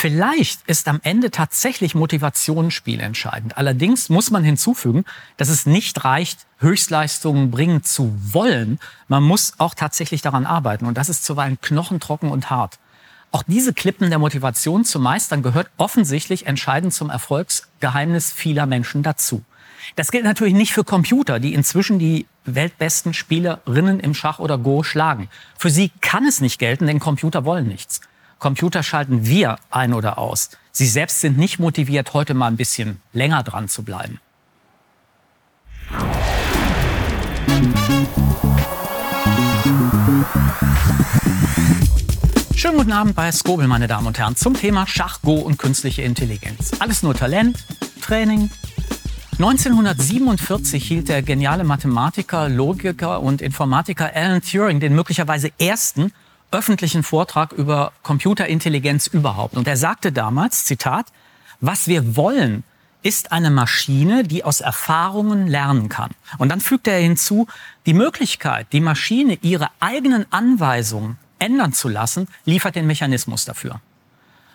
Vielleicht ist am Ende tatsächlich Motivationsspiel entscheidend. Allerdings muss man hinzufügen, dass es nicht reicht, Höchstleistungen bringen zu wollen. Man muss auch tatsächlich daran arbeiten. Und das ist zuweilen knochentrocken und hart. Auch diese Klippen der Motivation zu meistern gehört offensichtlich entscheidend zum Erfolgsgeheimnis vieler Menschen dazu. Das gilt natürlich nicht für Computer, die inzwischen die weltbesten Spielerinnen im Schach oder Go schlagen. Für sie kann es nicht gelten, denn Computer wollen nichts. Computer schalten wir ein oder aus. Sie selbst sind nicht motiviert, heute mal ein bisschen länger dran zu bleiben. Schönen guten Abend bei Skobel, meine Damen und Herren, zum Thema Schach, Go und künstliche Intelligenz. Alles nur Talent, Training. 1947 hielt der geniale Mathematiker, Logiker und Informatiker Alan Turing den möglicherweise ersten öffentlichen Vortrag über Computerintelligenz überhaupt. Und er sagte damals, Zitat, was wir wollen, ist eine Maschine, die aus Erfahrungen lernen kann. Und dann fügte er hinzu, die Möglichkeit, die Maschine ihre eigenen Anweisungen ändern zu lassen, liefert den Mechanismus dafür.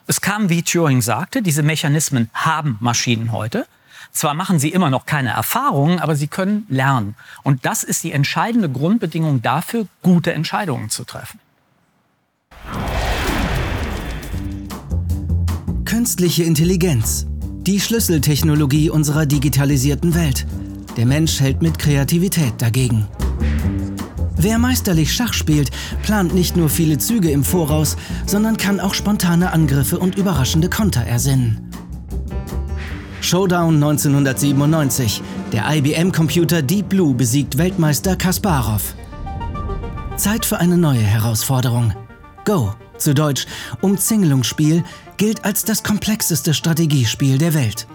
Es kam, wie Turing sagte, diese Mechanismen haben Maschinen heute. Zwar machen sie immer noch keine Erfahrungen, aber sie können lernen. Und das ist die entscheidende Grundbedingung dafür, gute Entscheidungen zu treffen. Künstliche Intelligenz. Die Schlüsseltechnologie unserer digitalisierten Welt. Der Mensch hält mit Kreativität dagegen. Wer meisterlich Schach spielt, plant nicht nur viele Züge im Voraus, sondern kann auch spontane Angriffe und überraschende Konter ersinnen. Showdown 1997. Der IBM-Computer Deep Blue besiegt Weltmeister Kasparov. Zeit für eine neue Herausforderung. Go, zu Deutsch Umzingelungsspiel, gilt als das komplexeste Strategiespiel der Welt.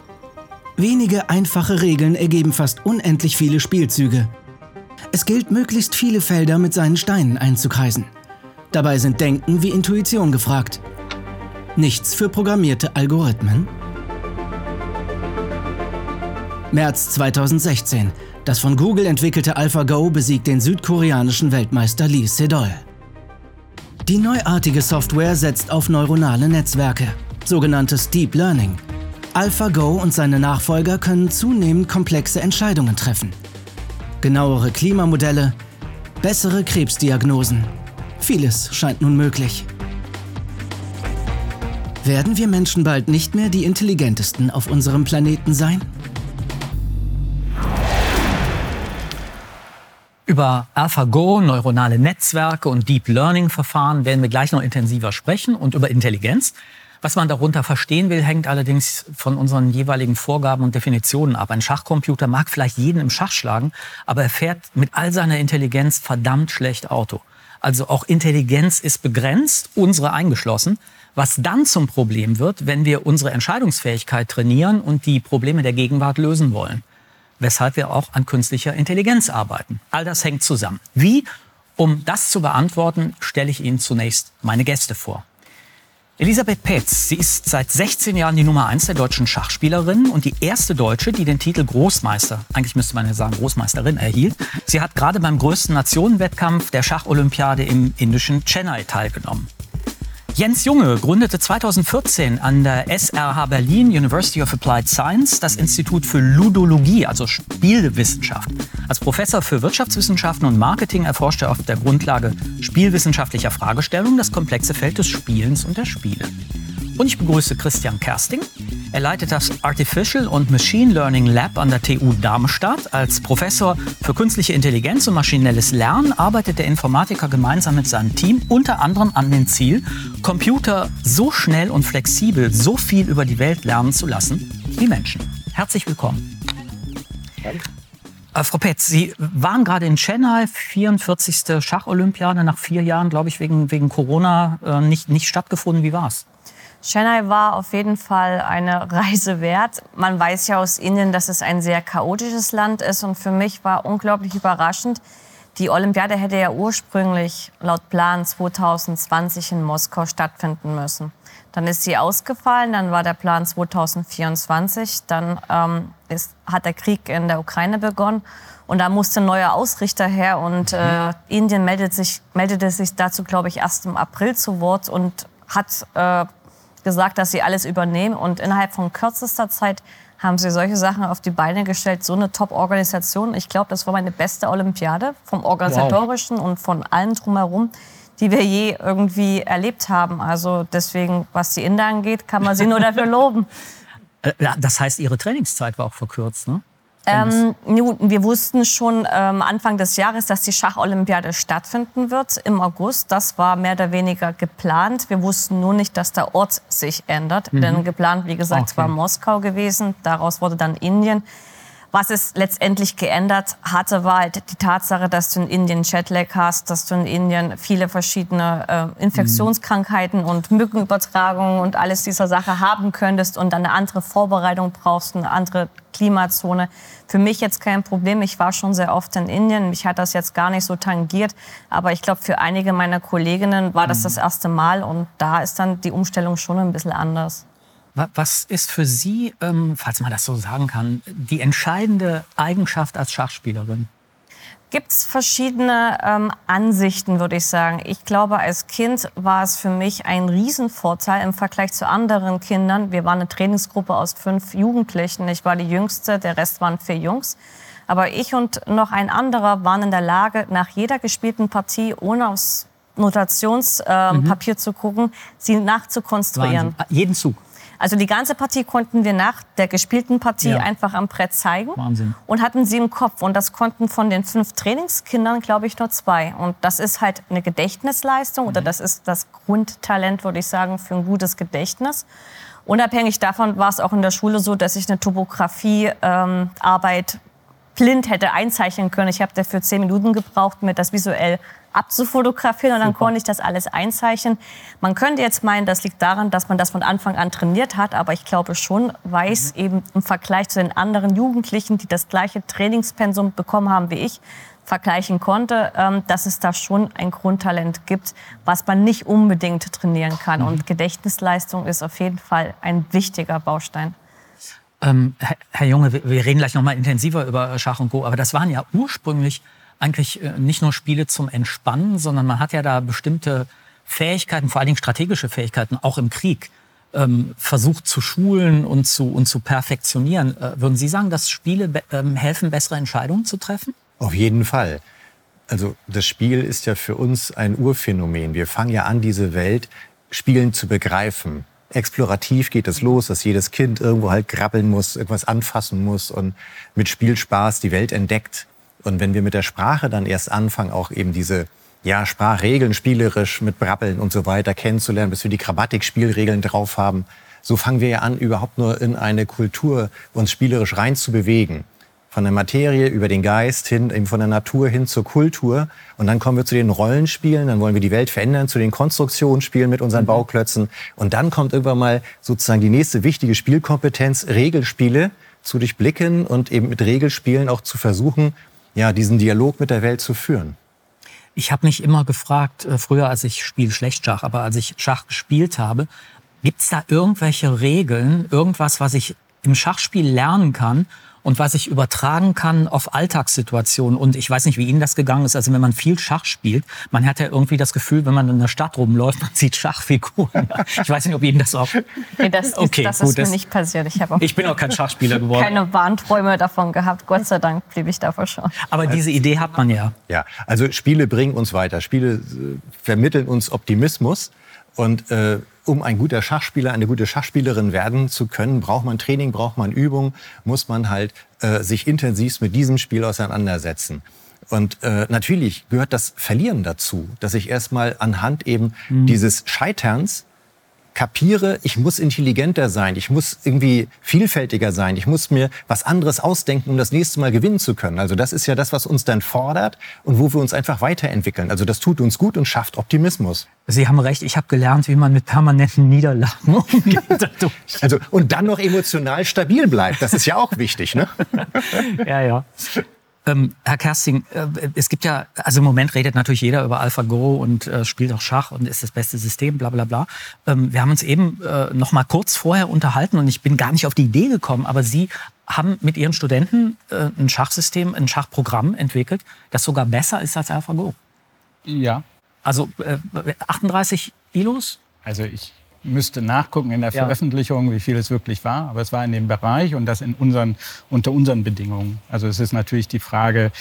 Wenige einfache Regeln ergeben fast unendlich viele Spielzüge. Es gilt, möglichst viele Felder mit seinen Steinen einzukreisen. Dabei sind Denken wie Intuition gefragt. Nichts für programmierte Algorithmen. März 2016. Das von Google entwickelte AlphaGo besiegt den südkoreanischen Weltmeister Lee Sedol. Die neuartige Software setzt auf neuronale Netzwerke, sogenanntes Deep Learning. AlphaGo und seine Nachfolger können zunehmend komplexe Entscheidungen treffen. Genauere Klimamodelle, bessere Krebsdiagnosen. Vieles scheint nun möglich. Werden wir Menschen bald nicht mehr die intelligentesten auf unserem Planeten sein? Über AlphaGo, neuronale Netzwerke und Deep Learning Verfahren werden wir gleich noch intensiver sprechen und über Intelligenz. Was man darunter verstehen will, hängt allerdings von unseren jeweiligen Vorgaben und Definitionen ab. Ein Schachcomputer mag vielleicht jeden im Schach schlagen, aber er fährt mit all seiner Intelligenz verdammt schlecht Auto. Also auch Intelligenz ist begrenzt, unsere eingeschlossen, was dann zum Problem wird, wenn wir unsere Entscheidungsfähigkeit trainieren und die Probleme der Gegenwart lösen wollen weshalb wir auch an künstlicher Intelligenz arbeiten. All das hängt zusammen. Wie? Um das zu beantworten, stelle ich Ihnen zunächst meine Gäste vor. Elisabeth Petz, sie ist seit 16 Jahren die Nummer 1 der deutschen Schachspielerinnen und die erste Deutsche, die den Titel Großmeister, eigentlich müsste man ja sagen Großmeisterin, erhielt. Sie hat gerade beim größten Nationenwettkampf der Schacholympiade im indischen Chennai teilgenommen. Jens Junge gründete 2014 an der SRH Berlin University of Applied Science das Institut für Ludologie, also Spielwissenschaft. Als Professor für Wirtschaftswissenschaften und Marketing erforscht er auf der Grundlage spielwissenschaftlicher Fragestellungen das komplexe Feld des Spielens und der Spiele. Und ich begrüße Christian Kersting. Er leitet das Artificial und Machine Learning Lab an der TU Darmstadt. Als Professor für künstliche Intelligenz und maschinelles Lernen arbeitet der Informatiker gemeinsam mit seinem Team unter anderem an dem Ziel, Computer so schnell und flexibel so viel über die Welt lernen zu lassen wie Menschen. Herzlich willkommen. Danke. Äh, Frau Petz, Sie waren gerade in Chennai, 44. Schacholympiade, nach vier Jahren, glaube ich, wegen, wegen Corona äh, nicht, nicht stattgefunden. Wie war es? Chennai war auf jeden Fall eine Reise wert. Man weiß ja aus Indien, dass es ein sehr chaotisches Land ist. Und für mich war unglaublich überraschend, die Olympiade hätte ja ursprünglich laut Plan 2020 in Moskau stattfinden müssen. Dann ist sie ausgefallen, dann war der Plan 2024, dann ähm, ist, hat der Krieg in der Ukraine begonnen und da musste ein neuer Ausrichter her und äh, Indien meldet sich, meldete sich dazu, glaube ich, erst im April zu Wort und hat äh, gesagt, dass sie alles übernehmen. Und innerhalb von kürzester Zeit haben sie solche Sachen auf die Beine gestellt. So eine Top-Organisation. Ich glaube, das war meine beste Olympiade vom Organisatorischen wow. und von allem drumherum die wir je irgendwie erlebt haben. Also deswegen, was die Inder angeht, kann man sie nur dafür loben. Äh, das heißt, Ihre Trainingszeit war auch verkürzt, ne? Ähm, wir wussten schon ähm, Anfang des Jahres, dass die Schacholympiade stattfinden wird im August. Das war mehr oder weniger geplant. Wir wussten nur nicht, dass der Ort sich ändert. Mhm. Denn geplant, wie gesagt, okay. war Moskau gewesen. Daraus wurde dann Indien. Was es letztendlich geändert hatte, war halt die Tatsache, dass du in Indien Jetlag hast, dass du in Indien viele verschiedene äh, Infektionskrankheiten und Mückenübertragungen und alles dieser Sache haben könntest und dann eine andere Vorbereitung brauchst, eine andere Klimazone. Für mich jetzt kein Problem. Ich war schon sehr oft in Indien. Mich hat das jetzt gar nicht so tangiert. Aber ich glaube, für einige meiner Kolleginnen war das das erste Mal. Und da ist dann die Umstellung schon ein bisschen anders. Was ist für Sie, ähm, falls man das so sagen kann, die entscheidende Eigenschaft als Schachspielerin? Gibt es verschiedene ähm, Ansichten, würde ich sagen. Ich glaube, als Kind war es für mich ein Riesenvorteil im Vergleich zu anderen Kindern. Wir waren eine Trainingsgruppe aus fünf Jugendlichen. Ich war die Jüngste, der Rest waren vier Jungs. Aber ich und noch ein anderer waren in der Lage, nach jeder gespielten Partie, ohne aufs Notationspapier äh, mhm. zu gucken, sie nachzukonstruieren. Wahnsinn. Jeden Zug. Also die ganze Partie konnten wir nach der gespielten Partie ja. einfach am Brett zeigen Wahnsinn. und hatten sie im Kopf. Und das konnten von den fünf Trainingskindern, glaube ich, nur zwei. Und das ist halt eine Gedächtnisleistung mhm. oder das ist das Grundtalent, würde ich sagen, für ein gutes Gedächtnis. Unabhängig davon war es auch in der Schule so, dass ich eine Topografiearbeit ähm, blind hätte einzeichnen können. Ich habe dafür zehn Minuten gebraucht, mir das visuell abzufotografieren und dann Super. konnte ich das alles einzeichnen. Man könnte jetzt meinen, das liegt daran, dass man das von Anfang an trainiert hat, aber ich glaube schon, weiß mhm. eben im Vergleich zu den anderen Jugendlichen, die das gleiche Trainingspensum bekommen haben wie ich, vergleichen konnte, ähm, dass es da schon ein Grundtalent gibt, was man nicht unbedingt trainieren kann. Mhm. Und Gedächtnisleistung ist auf jeden Fall ein wichtiger Baustein. Ähm, Herr Junge, wir reden gleich noch mal intensiver über Schach und Go, aber das waren ja ursprünglich eigentlich äh, nicht nur Spiele zum Entspannen, sondern man hat ja da bestimmte Fähigkeiten, vor allen Dingen strategische Fähigkeiten, auch im Krieg, ähm, versucht zu schulen und zu, und zu perfektionieren. Äh, würden Sie sagen, dass Spiele be ähm, helfen, bessere Entscheidungen zu treffen? Auf jeden Fall. Also das Spiel ist ja für uns ein Urphänomen. Wir fangen ja an, diese Welt spielend zu begreifen. Explorativ geht es los, dass jedes Kind irgendwo halt grabbeln muss, irgendwas anfassen muss und mit Spielspaß die Welt entdeckt. Und wenn wir mit der Sprache dann erst anfangen, auch eben diese ja, Sprachregeln spielerisch mit Brabbeln und so weiter kennenzulernen, bis wir die Grammatik-Spielregeln drauf haben, so fangen wir ja an, überhaupt nur in eine Kultur uns spielerisch rein zu bewegen. Von der Materie über den Geist hin, eben von der Natur hin zur Kultur. Und dann kommen wir zu den Rollenspielen, dann wollen wir die Welt verändern, zu den Konstruktionsspielen mit unseren mhm. Bauklötzen. Und dann kommt irgendwann mal sozusagen die nächste wichtige Spielkompetenz, Regelspiele zu durchblicken und eben mit Regelspielen auch zu versuchen, ja, diesen Dialog mit der Welt zu führen. Ich habe mich immer gefragt, äh, früher als ich spiele schlecht Schach, aber als ich Schach gespielt habe, gibt es da irgendwelche Regeln, irgendwas, was ich im Schachspiel lernen kann, und was ich übertragen kann auf Alltagssituationen. Und ich weiß nicht, wie Ihnen das gegangen ist. Also wenn man viel Schach spielt, man hat ja irgendwie das Gefühl, wenn man in der Stadt rumläuft, man sieht Schachfiguren. Ich weiß nicht, ob Ihnen das auch... Nee, das, ist, okay, das gut, ist mir das, nicht passiert. Ich, auch ich bin auch kein Schachspieler geworden. Keine Warnträume davon gehabt. Gott sei Dank blieb ich davor schon. Aber diese Idee hat man ja. Ja, also Spiele bringen uns weiter. Spiele äh, vermitteln uns Optimismus. Und äh, um ein guter Schachspieler, eine gute Schachspielerin werden zu können, braucht man Training, braucht man Übung, muss man halt äh, sich intensiv mit diesem Spiel auseinandersetzen. Und äh, natürlich gehört das Verlieren dazu, dass ich erstmal anhand eben mhm. dieses Scheiterns kapiere, ich muss intelligenter sein, ich muss irgendwie vielfältiger sein, ich muss mir was anderes ausdenken, um das nächste Mal gewinnen zu können. Also das ist ja das, was uns dann fordert und wo wir uns einfach weiterentwickeln. Also das tut uns gut und schafft Optimismus. Sie haben recht, ich habe gelernt, wie man mit permanenten Niederlagen umgeht. also und dann noch emotional stabil bleibt, das ist ja auch wichtig, ne? ja, ja. Ähm, Herr Kersting, äh, es gibt ja, also im Moment redet natürlich jeder über AlphaGo und äh, spielt auch Schach und ist das beste System, bla bla bla. Ähm, wir haben uns eben äh, noch mal kurz vorher unterhalten und ich bin gar nicht auf die Idee gekommen, aber Sie haben mit Ihren Studenten äh, ein Schachsystem, ein Schachprogramm entwickelt, das sogar besser ist als AlphaGo. Ja. Also 38 äh, Ilos? Also ich müsste nachgucken in der ja. Veröffentlichung, wie viel es wirklich war. Aber es war in dem Bereich und das in unseren, unter unseren Bedingungen. Also es ist natürlich die Frage,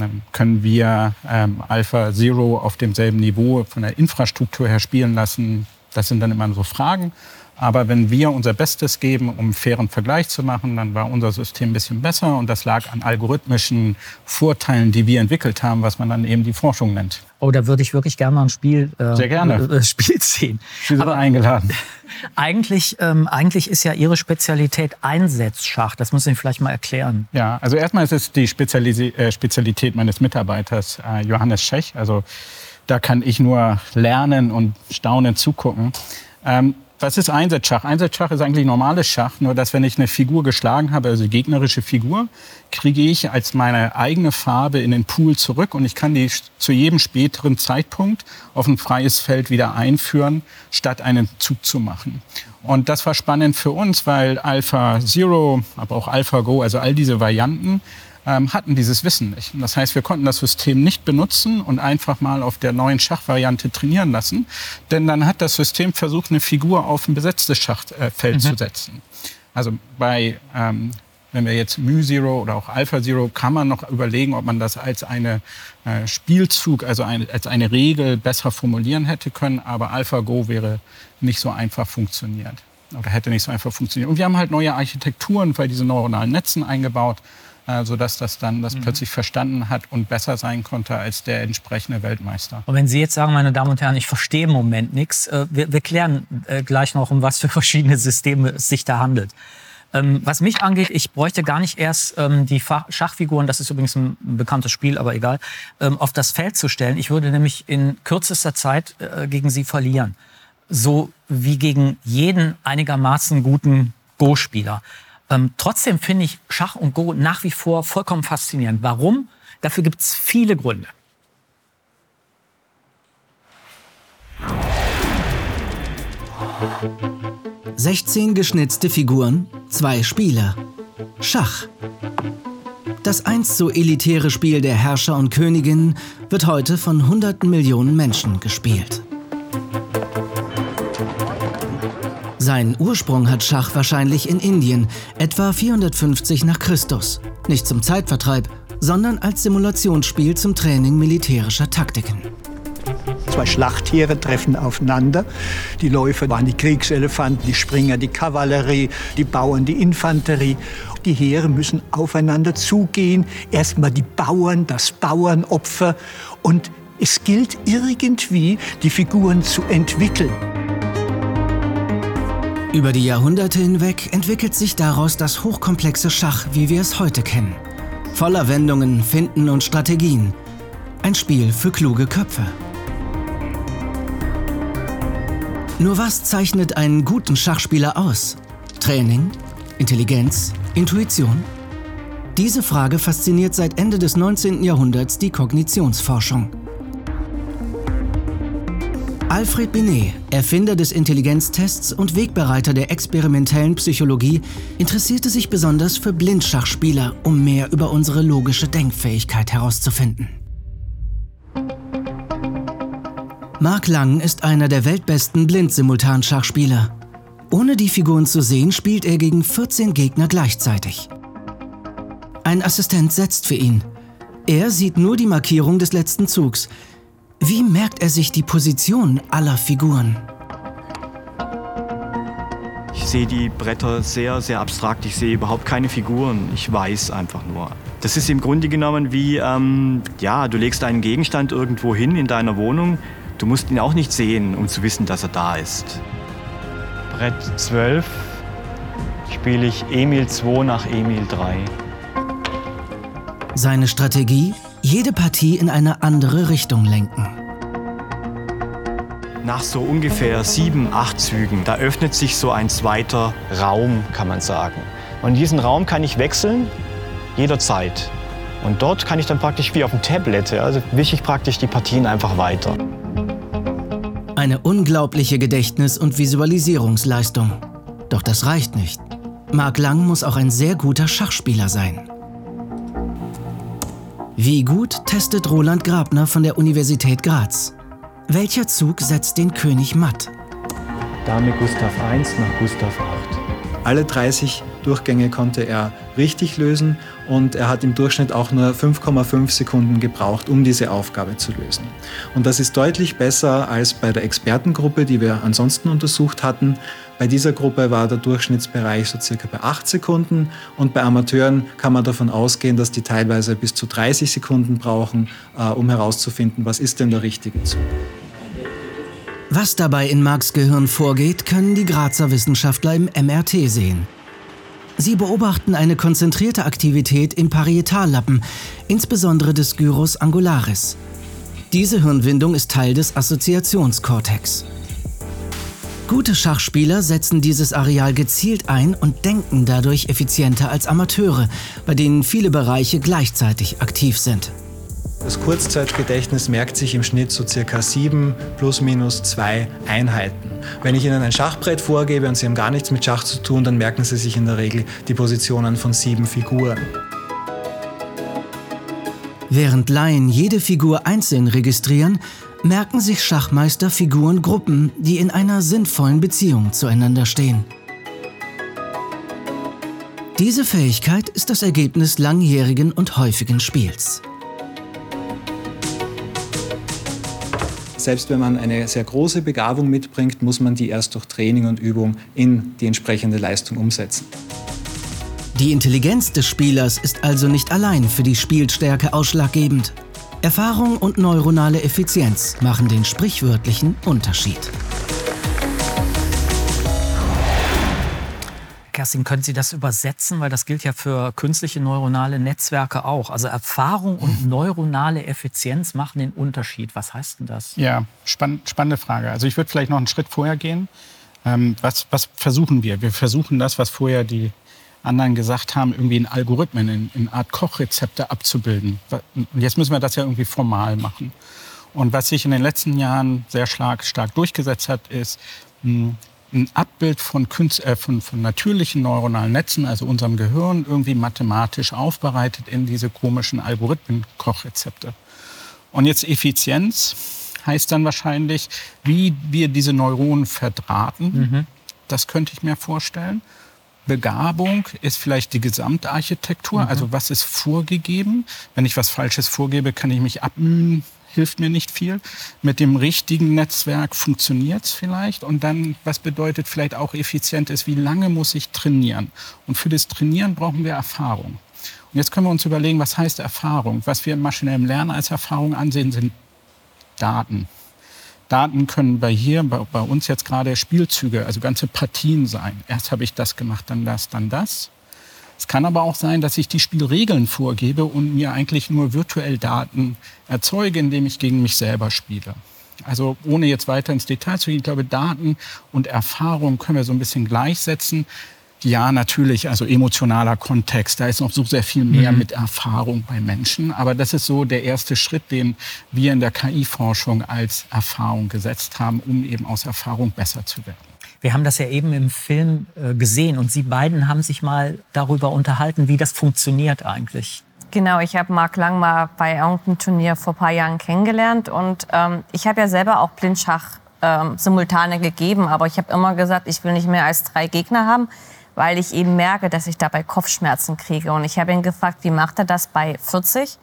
ähm, können wir ähm, Alpha Zero auf demselben Niveau von der Infrastruktur her spielen lassen? Das sind dann immer so Fragen. Aber wenn wir unser Bestes geben, um einen fairen Vergleich zu machen, dann war unser System ein bisschen besser. Und das lag an algorithmischen Vorteilen, die wir entwickelt haben, was man dann eben die Forschung nennt. Oh, da würde ich wirklich gerne mal ein Spiel, äh, Sehr gerne. Äh, Spiel sehen. Sie sind Aber eingeladen. Eigentlich, ähm, eigentlich ist ja Ihre Spezialität Einsetzschach. Das muss ich vielleicht mal erklären. Ja, also erstmal ist es die Spezialisi äh, Spezialität meines Mitarbeiters äh, Johannes Schech. Also da kann ich nur lernen und staunend zugucken. Ähm, was ist Einsatzschach? Einsatzschach ist eigentlich normales Schach, nur dass wenn ich eine Figur geschlagen habe, also gegnerische Figur, kriege ich als meine eigene Farbe in den Pool zurück und ich kann die zu jedem späteren Zeitpunkt auf ein freies Feld wieder einführen, statt einen Zug zu machen. Und das war spannend für uns, weil Alpha Zero, aber auch Alpha Go, also all diese Varianten, ähm, hatten dieses Wissen nicht. Das heißt, wir konnten das System nicht benutzen und einfach mal auf der neuen Schachvariante trainieren lassen. Denn dann hat das System versucht, eine Figur auf ein besetztes Schachfeld mhm. zu setzen. Also bei ähm, wenn wir jetzt Mu Zero oder auch Alpha Zero, kann man noch überlegen, ob man das als eine äh, Spielzug, also eine, als eine Regel besser formulieren hätte können. Aber Alpha Go wäre nicht so einfach funktioniert oder hätte nicht so einfach funktioniert. Und wir haben halt neue Architekturen bei diesen neuronalen Netzen eingebaut, sodass das dann das mhm. plötzlich verstanden hat und besser sein konnte als der entsprechende Weltmeister. Und wenn Sie jetzt sagen, meine Damen und Herren, ich verstehe im Moment nichts, äh, wir, wir klären äh, gleich noch, um was für verschiedene Systeme es sich da handelt. Ähm, was mich angeht, ich bräuchte gar nicht erst ähm, die Schachfiguren, das ist übrigens ein bekanntes Spiel, aber egal, ähm, auf das Feld zu stellen. Ich würde nämlich in kürzester Zeit äh, gegen sie verlieren. So wie gegen jeden einigermaßen guten Go-Spieler. Ähm, trotzdem finde ich Schach und Go nach wie vor vollkommen faszinierend. Warum? Dafür gibt es viele Gründe. Sechzehn geschnitzte Figuren, zwei Spieler. Schach. Das einst so elitäre Spiel der Herrscher und Königinnen wird heute von hunderten Millionen Menschen gespielt. Seinen Ursprung hat Schach wahrscheinlich in Indien, etwa 450 nach Christus. Nicht zum Zeitvertreib, sondern als Simulationsspiel zum Training militärischer Taktiken. Zwei Schlachtheere treffen aufeinander. Die Läufer waren die Kriegselefanten, die Springer die Kavallerie, die Bauern die Infanterie. Die Heere müssen aufeinander zugehen. Erstmal die Bauern, das Bauernopfer. Und es gilt irgendwie, die Figuren zu entwickeln. Über die Jahrhunderte hinweg entwickelt sich daraus das hochkomplexe Schach, wie wir es heute kennen. Voller Wendungen, Finden und Strategien. Ein Spiel für kluge Köpfe. Nur was zeichnet einen guten Schachspieler aus? Training? Intelligenz? Intuition? Diese Frage fasziniert seit Ende des 19. Jahrhunderts die Kognitionsforschung. Alfred Binet, Erfinder des Intelligenztests und Wegbereiter der experimentellen Psychologie, interessierte sich besonders für Blindschachspieler, um mehr über unsere logische Denkfähigkeit herauszufinden. Mark Lang ist einer der weltbesten Blind-Simultan-Schachspieler. Ohne die Figuren zu sehen, spielt er gegen 14 Gegner gleichzeitig. Ein Assistent setzt für ihn. Er sieht nur die Markierung des letzten Zugs, wie merkt er sich die Position aller Figuren? Ich sehe die Bretter sehr, sehr abstrakt. Ich sehe überhaupt keine Figuren. Ich weiß einfach nur. Das ist im Grunde genommen wie, ähm, ja, du legst einen Gegenstand irgendwo hin in deiner Wohnung. Du musst ihn auch nicht sehen, um zu wissen, dass er da ist. Brett 12 spiele ich Emil 2 nach Emil 3. Seine Strategie? Jede Partie in eine andere Richtung lenken. Nach so ungefähr sieben, acht Zügen, da öffnet sich so ein zweiter Raum, kann man sagen. Und diesen Raum kann ich wechseln, jederzeit. Und dort kann ich dann praktisch wie auf dem Tablet, also wische ich praktisch die Partien einfach weiter. Eine unglaubliche Gedächtnis- und Visualisierungsleistung. Doch das reicht nicht. Mark Lang muss auch ein sehr guter Schachspieler sein. Wie gut testet Roland Grabner von der Universität Graz? Welcher Zug setzt den König matt? Dame Gustav I nach Gustav VIII. Alle 30 Durchgänge konnte er richtig lösen und er hat im Durchschnitt auch nur 5,5 Sekunden gebraucht, um diese Aufgabe zu lösen. Und das ist deutlich besser als bei der Expertengruppe, die wir ansonsten untersucht hatten. Bei dieser Gruppe war der Durchschnittsbereich so circa bei 8 Sekunden und bei Amateuren kann man davon ausgehen, dass die teilweise bis zu 30 Sekunden brauchen, äh, um herauszufinden, was ist denn der richtige Zug. Was dabei in Marks Gehirn vorgeht, können die Grazer Wissenschaftler im MRT sehen. Sie beobachten eine konzentrierte Aktivität im Parietallappen, insbesondere des Gyrus angularis. Diese Hirnwindung ist Teil des Assoziationskortex. Gute Schachspieler setzen dieses Areal gezielt ein und denken dadurch effizienter als Amateure, bei denen viele Bereiche gleichzeitig aktiv sind. Das Kurzzeitgedächtnis merkt sich im Schnitt so circa sieben plus minus zwei Einheiten. Wenn ich Ihnen ein Schachbrett vorgebe und Sie haben gar nichts mit Schach zu tun, dann merken Sie sich in der Regel die Positionen von sieben Figuren. Während Laien jede Figur einzeln registrieren, merken sich Schachmeister Figurengruppen, die in einer sinnvollen Beziehung zueinander stehen. Diese Fähigkeit ist das Ergebnis langjährigen und häufigen Spiels. Selbst wenn man eine sehr große Begabung mitbringt, muss man die erst durch Training und Übung in die entsprechende Leistung umsetzen. Die Intelligenz des Spielers ist also nicht allein für die Spielstärke ausschlaggebend. Erfahrung und neuronale Effizienz machen den sprichwörtlichen Unterschied. Kerstin, können Sie das übersetzen? Weil das gilt ja für künstliche neuronale Netzwerke auch. Also Erfahrung und neuronale Effizienz machen den Unterschied. Was heißt denn das? Ja, spann spannende Frage. Also ich würde vielleicht noch einen Schritt vorher gehen. Ähm, was, was versuchen wir? Wir versuchen das, was vorher die anderen gesagt haben, irgendwie in Algorithmen, in, in Art Kochrezepte abzubilden. Und jetzt müssen wir das ja irgendwie formal machen. Und was sich in den letzten Jahren sehr stark, stark durchgesetzt hat, ist, hm, ein Abbild von, Künst, äh, von, von natürlichen neuronalen Netzen, also unserem Gehirn, irgendwie mathematisch aufbereitet in diese komischen Algorithmen-Kochrezepte. Und jetzt Effizienz heißt dann wahrscheinlich, wie wir diese Neuronen verdrahten. Mhm. Das könnte ich mir vorstellen. Begabung ist vielleicht die Gesamtarchitektur, mhm. also was ist vorgegeben. Wenn ich was Falsches vorgebe, kann ich mich abmühen, hilft mir nicht viel. Mit dem richtigen Netzwerk funktioniert es vielleicht. Und dann, was bedeutet vielleicht auch effizient ist, wie lange muss ich trainieren? Und für das Trainieren brauchen wir Erfahrung. Und jetzt können wir uns überlegen, was heißt Erfahrung? Was wir im maschinellen Lernen als Erfahrung ansehen, sind Daten. Daten können bei hier, bei, bei uns jetzt gerade Spielzüge, also ganze Partien sein. Erst habe ich das gemacht, dann das, dann das. Es kann aber auch sein, dass ich die Spielregeln vorgebe und mir eigentlich nur virtuell Daten erzeuge, indem ich gegen mich selber spiele. Also ohne jetzt weiter ins Detail zu gehen, ich glaube, Daten und Erfahrung können wir so ein bisschen gleichsetzen. Ja, natürlich, also emotionaler Kontext, da ist noch so sehr viel mehr mhm. mit Erfahrung bei Menschen. Aber das ist so der erste Schritt, den wir in der KI-Forschung als Erfahrung gesetzt haben, um eben aus Erfahrung besser zu werden. Wir haben das ja eben im Film äh, gesehen und Sie beiden haben sich mal darüber unterhalten, wie das funktioniert eigentlich. Genau, ich habe Marc Lang mal bei irgendeinem Turnier vor ein paar Jahren kennengelernt und ähm, ich habe ja selber auch Blindschach ähm, simultane gegeben, aber ich habe immer gesagt, ich will nicht mehr als drei Gegner haben, weil ich eben merke, dass ich dabei Kopfschmerzen kriege. Und ich habe ihn gefragt, wie macht er das bei 40?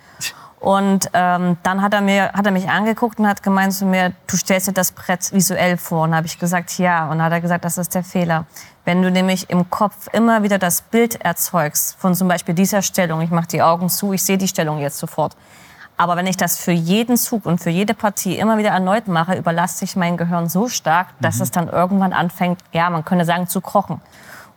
Und ähm, dann hat er, mir, hat er mich angeguckt und hat gemeint zu mir, du stellst dir das Brett visuell vor. Und habe ich gesagt, ja. Und hat er gesagt, das ist der Fehler. Wenn du nämlich im Kopf immer wieder das Bild erzeugst von zum Beispiel dieser Stellung, ich mache die Augen zu, ich sehe die Stellung jetzt sofort. Aber wenn ich das für jeden Zug und für jede Partie immer wieder erneut mache, überlasse ich mein Gehirn so stark, dass mhm. es dann irgendwann anfängt, ja, man könnte sagen, zu krochen.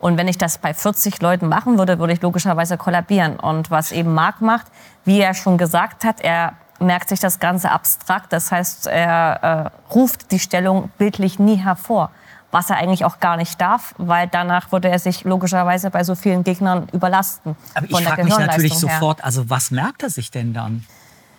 Und wenn ich das bei 40 Leuten machen würde, würde ich logischerweise kollabieren. Und was eben Marc macht, wie er schon gesagt hat, er merkt sich das Ganze abstrakt. Das heißt, er äh, ruft die Stellung bildlich nie hervor. Was er eigentlich auch gar nicht darf, weil danach würde er sich logischerweise bei so vielen Gegnern überlasten. Aber ich frage mich natürlich her. sofort, also was merkt er sich denn dann?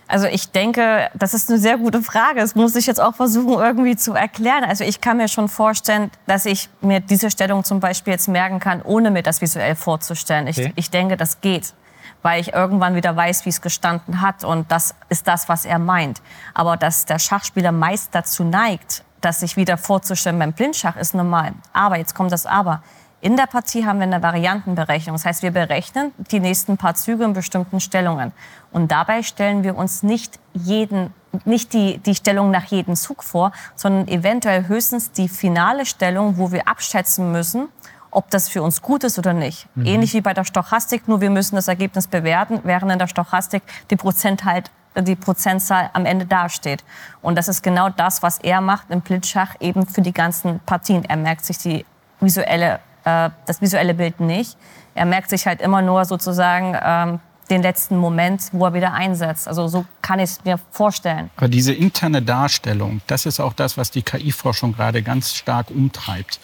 Also ich denke, das ist eine sehr gute Frage. Das muss ich jetzt auch versuchen irgendwie zu erklären. Also ich kann mir schon vorstellen, dass ich mir diese Stellung zum Beispiel jetzt merken kann, ohne mir das visuell vorzustellen. Ich, okay. ich denke, das geht, weil ich irgendwann wieder weiß, wie es gestanden hat und das ist das, was er meint. Aber dass der Schachspieler meist dazu neigt, das sich wieder vorzustellen beim Blindschach ist normal. Aber, jetzt kommt das Aber. In der Partie haben wir eine Variantenberechnung. Das heißt, wir berechnen die nächsten paar Züge in bestimmten Stellungen. Und dabei stellen wir uns nicht jeden, nicht die, die Stellung nach jedem Zug vor, sondern eventuell höchstens die finale Stellung, wo wir abschätzen müssen, ob das für uns gut ist oder nicht. Mhm. Ähnlich wie bei der Stochastik, nur wir müssen das Ergebnis bewerten, während in der Stochastik die Prozent halt die Prozentzahl am Ende dasteht. Und das ist genau das, was er macht im Blitzschach eben für die ganzen Partien. Er merkt sich die visuelle, äh, das visuelle Bild nicht. Er merkt sich halt immer nur sozusagen ähm, den letzten Moment, wo er wieder einsetzt. Also so kann ich es mir vorstellen. Aber diese interne Darstellung, das ist auch das, was die KI-Forschung gerade ganz stark umtreibt.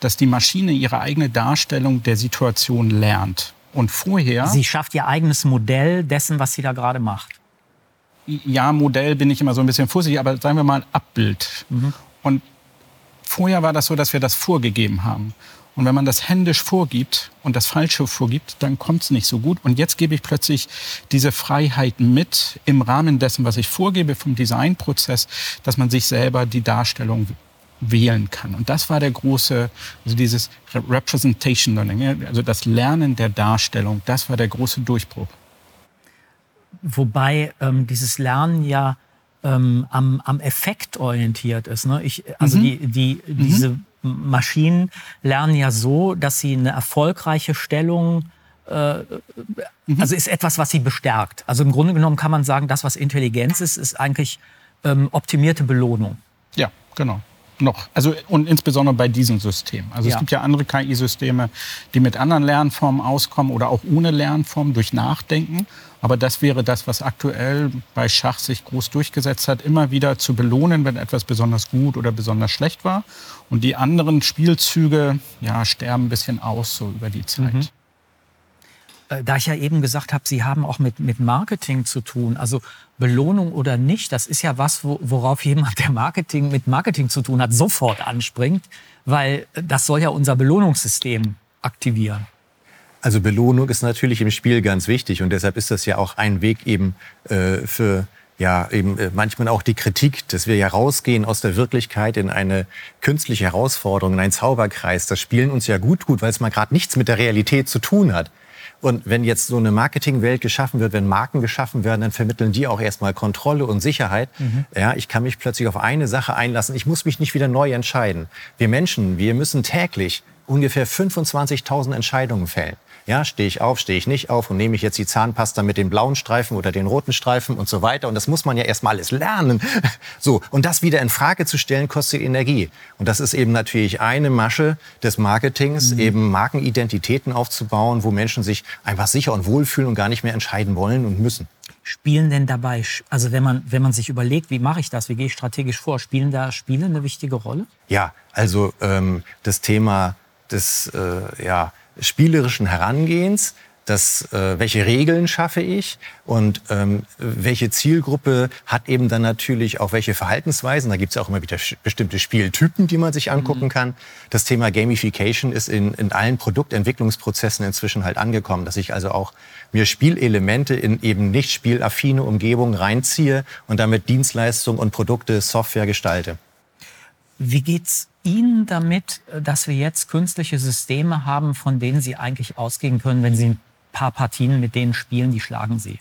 Dass die Maschine ihre eigene Darstellung der Situation lernt. Und vorher. Sie schafft ihr eigenes Modell dessen, was sie da gerade macht ja, Modell bin ich immer so ein bisschen vorsichtig, aber sagen wir mal Abbild. Mhm. Und vorher war das so, dass wir das vorgegeben haben. Und wenn man das händisch vorgibt und das Falsche vorgibt, dann kommt es nicht so gut. Und jetzt gebe ich plötzlich diese Freiheit mit im Rahmen dessen, was ich vorgebe vom Designprozess, dass man sich selber die Darstellung wählen kann. Und das war der große, also dieses Representation Learning, also das Lernen der Darstellung, das war der große Durchbruch wobei ähm, dieses Lernen ja ähm, am, am Effekt orientiert ist. Ne? Ich, also mhm. die, die, mhm. Maschinen lernen ja so, dass sie eine erfolgreiche Stellung äh, mhm. also ist etwas, was sie bestärkt. Also im Grunde genommen kann man sagen, das, was Intelligenz ist, ist eigentlich ähm, optimierte Belohnung. Ja, genau noch. Also und insbesondere bei diesem System. Also ja. es gibt ja andere KI-Systeme, die mit anderen Lernformen auskommen oder auch ohne Lernform durch Nachdenken. Aber das wäre das, was aktuell bei Schach sich groß durchgesetzt hat, immer wieder zu belohnen, wenn etwas besonders gut oder besonders schlecht war. Und die anderen Spielzüge ja, sterben ein bisschen aus so über die Zeit. Mhm. Äh, da ich ja eben gesagt habe, Sie haben auch mit, mit Marketing zu tun, also Belohnung oder nicht, das ist ja was, wo, worauf jemand, der Marketing mit Marketing zu tun hat, sofort anspringt, weil das soll ja unser Belohnungssystem aktivieren. Also Belohnung ist natürlich im Spiel ganz wichtig und deshalb ist das ja auch ein Weg eben äh, für ja eben äh, manchmal auch die Kritik, dass wir ja rausgehen aus der Wirklichkeit in eine künstliche Herausforderung, in einen Zauberkreis. Das Spielen uns ja gut gut, weil es mal gerade nichts mit der Realität zu tun hat. Und wenn jetzt so eine Marketingwelt geschaffen wird, wenn Marken geschaffen werden, dann vermitteln die auch erstmal Kontrolle und Sicherheit. Mhm. Ja, ich kann mich plötzlich auf eine Sache einlassen. Ich muss mich nicht wieder neu entscheiden. Wir Menschen, wir müssen täglich ungefähr 25.000 Entscheidungen fällen. Ja, stehe ich auf, stehe ich nicht auf und nehme ich jetzt die Zahnpasta mit den blauen Streifen oder den roten Streifen und so weiter. Und das muss man ja erstmal alles lernen. So. Und das wieder in Frage zu stellen, kostet Energie. Und das ist eben natürlich eine Masche des Marketings, mhm. eben Markenidentitäten aufzubauen, wo Menschen sich einfach sicher und wohlfühlen und gar nicht mehr entscheiden wollen und müssen spielen denn dabei, also wenn man, wenn man sich überlegt, wie mache ich das, wie gehe ich strategisch vor, spielen da Spiele eine wichtige Rolle? Ja, also ähm, das Thema des, äh, ja, spielerischen Herangehens, das, äh, welche Regeln schaffe ich und ähm, welche Zielgruppe hat eben dann natürlich auch welche Verhaltensweisen. Da gibt es auch immer wieder bestimmte Spieltypen, die man sich angucken mhm. kann. Das Thema Gamification ist in, in allen Produktentwicklungsprozessen inzwischen halt angekommen, dass ich also auch mir Spielelemente in eben nicht spielaffine Umgebungen reinziehe und damit Dienstleistungen und Produkte, Software gestalte. Wie geht's Ihnen damit, dass wir jetzt künstliche Systeme haben, von denen Sie eigentlich ausgehen können, wenn Sie ein paar Partien mit denen spielen, die schlagen Sie?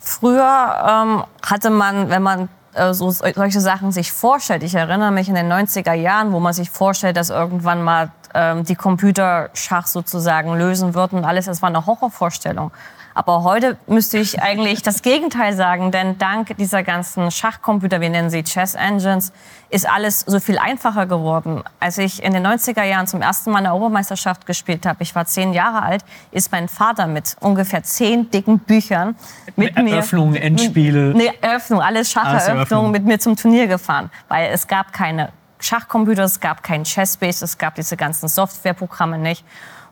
Früher ähm, hatte man, wenn man äh, so, solche Sachen sich vorstellt, ich erinnere mich in den 90er Jahren, wo man sich vorstellt, dass irgendwann mal ähm, die Computer Schach sozusagen lösen würden, alles, das war eine Horrorvorstellung. Aber heute müsste ich eigentlich das Gegenteil sagen, denn dank dieser ganzen Schachcomputer, wir nennen sie Chess Engines, ist alles so viel einfacher geworden. Als ich in den 90er Jahren zum ersten Mal eine Europameisterschaft gespielt habe, ich war zehn Jahre alt, ist mein Vater mit ungefähr zehn dicken Büchern mit mir Eröffnung, Endspiele, nee, Eröffnung, alles Schacheröffnung mit mir zum Turnier gefahren, weil es gab keine Schachcomputer, es gab kein Chessbase, es gab diese ganzen Softwareprogramme nicht.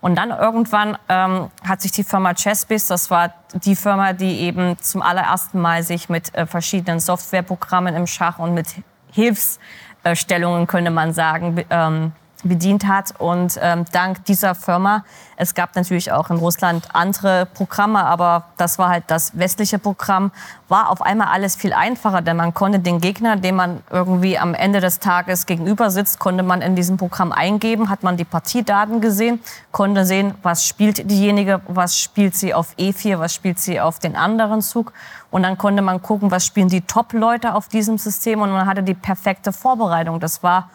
Und dann irgendwann ähm, hat sich die Firma Chessbiz, das war die Firma, die eben zum allerersten Mal sich mit äh, verschiedenen Softwareprogrammen im Schach und mit Hilfsstellungen, könnte man sagen, ähm, bedient hat. Und ähm, dank dieser Firma, es gab natürlich auch in Russland andere Programme, aber das war halt das westliche Programm, war auf einmal alles viel einfacher, denn man konnte den Gegner, dem man irgendwie am Ende des Tages gegenüber sitzt, konnte man in diesem Programm eingeben, hat man die Partiedaten gesehen, konnte sehen, was spielt diejenige, was spielt sie auf E4, was spielt sie auf den anderen Zug. Und dann konnte man gucken, was spielen die Top-Leute auf diesem System und man hatte die perfekte Vorbereitung. Das war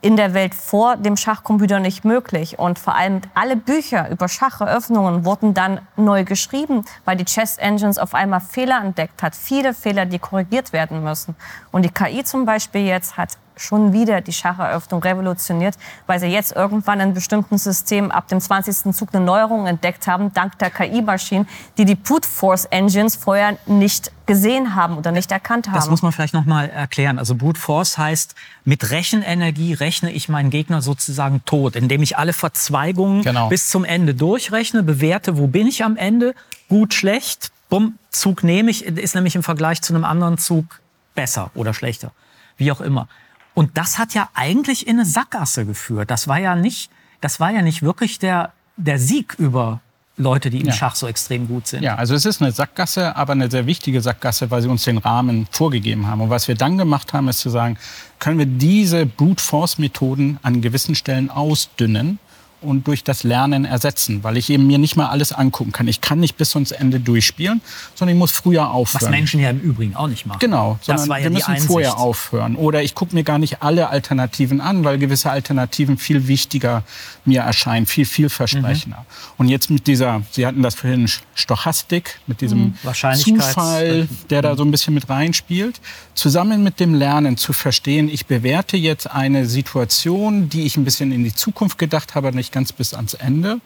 in der Welt vor dem Schachcomputer nicht möglich. Und vor allem alle Bücher über Schacheröffnungen wurden dann neu geschrieben, weil die Chess Engines auf einmal Fehler entdeckt hat. Viele Fehler, die korrigiert werden müssen. Und die KI zum Beispiel jetzt hat schon wieder die Schacheröffnung revolutioniert, weil sie jetzt irgendwann in bestimmten Systemen ab dem 20. Zug eine Neuerung entdeckt haben, dank der KI-Maschinen, die die Brute Force Engines vorher nicht gesehen haben oder nicht erkannt haben. Das muss man vielleicht noch mal erklären. Also Brute Force heißt, mit Rechenenergie rechne ich meinen Gegner sozusagen tot, indem ich alle Verzweigungen genau. bis zum Ende durchrechne, bewerte, wo bin ich am Ende, gut, schlecht, bumm, Zug nehme ich, ist nämlich im Vergleich zu einem anderen Zug besser oder schlechter, wie auch immer. Und das hat ja eigentlich in eine Sackgasse geführt. Das war ja nicht, das war ja nicht wirklich der, der Sieg über Leute, die im ja. Schach so extrem gut sind. Ja, also es ist eine Sackgasse, aber eine sehr wichtige Sackgasse, weil sie uns den Rahmen vorgegeben haben. Und was wir dann gemacht haben, ist zu sagen, können wir diese Brute Force Methoden an gewissen Stellen ausdünnen und durch das Lernen ersetzen, weil ich eben mir nicht mal alles angucken kann. Ich kann nicht bis ans Ende durchspielen, sondern ich muss früher aufhören. Was Menschen ja im Übrigen auch nicht machen. Genau, sondern ja wir müssen Einsicht. vorher aufhören. Oder ich gucke mir gar nicht alle Alternativen an, weil gewisse Alternativen viel wichtiger mir erscheinen, viel vielversprechender. Mhm. Und jetzt mit dieser, Sie hatten das vorhin Stochastik, mit diesem mhm. Zufall, der da so ein bisschen mit reinspielt, zusammen mit dem Lernen zu verstehen, ich bewerte jetzt eine Situation, die ich ein bisschen in die Zukunft gedacht habe, nicht ganz bis ans Ende.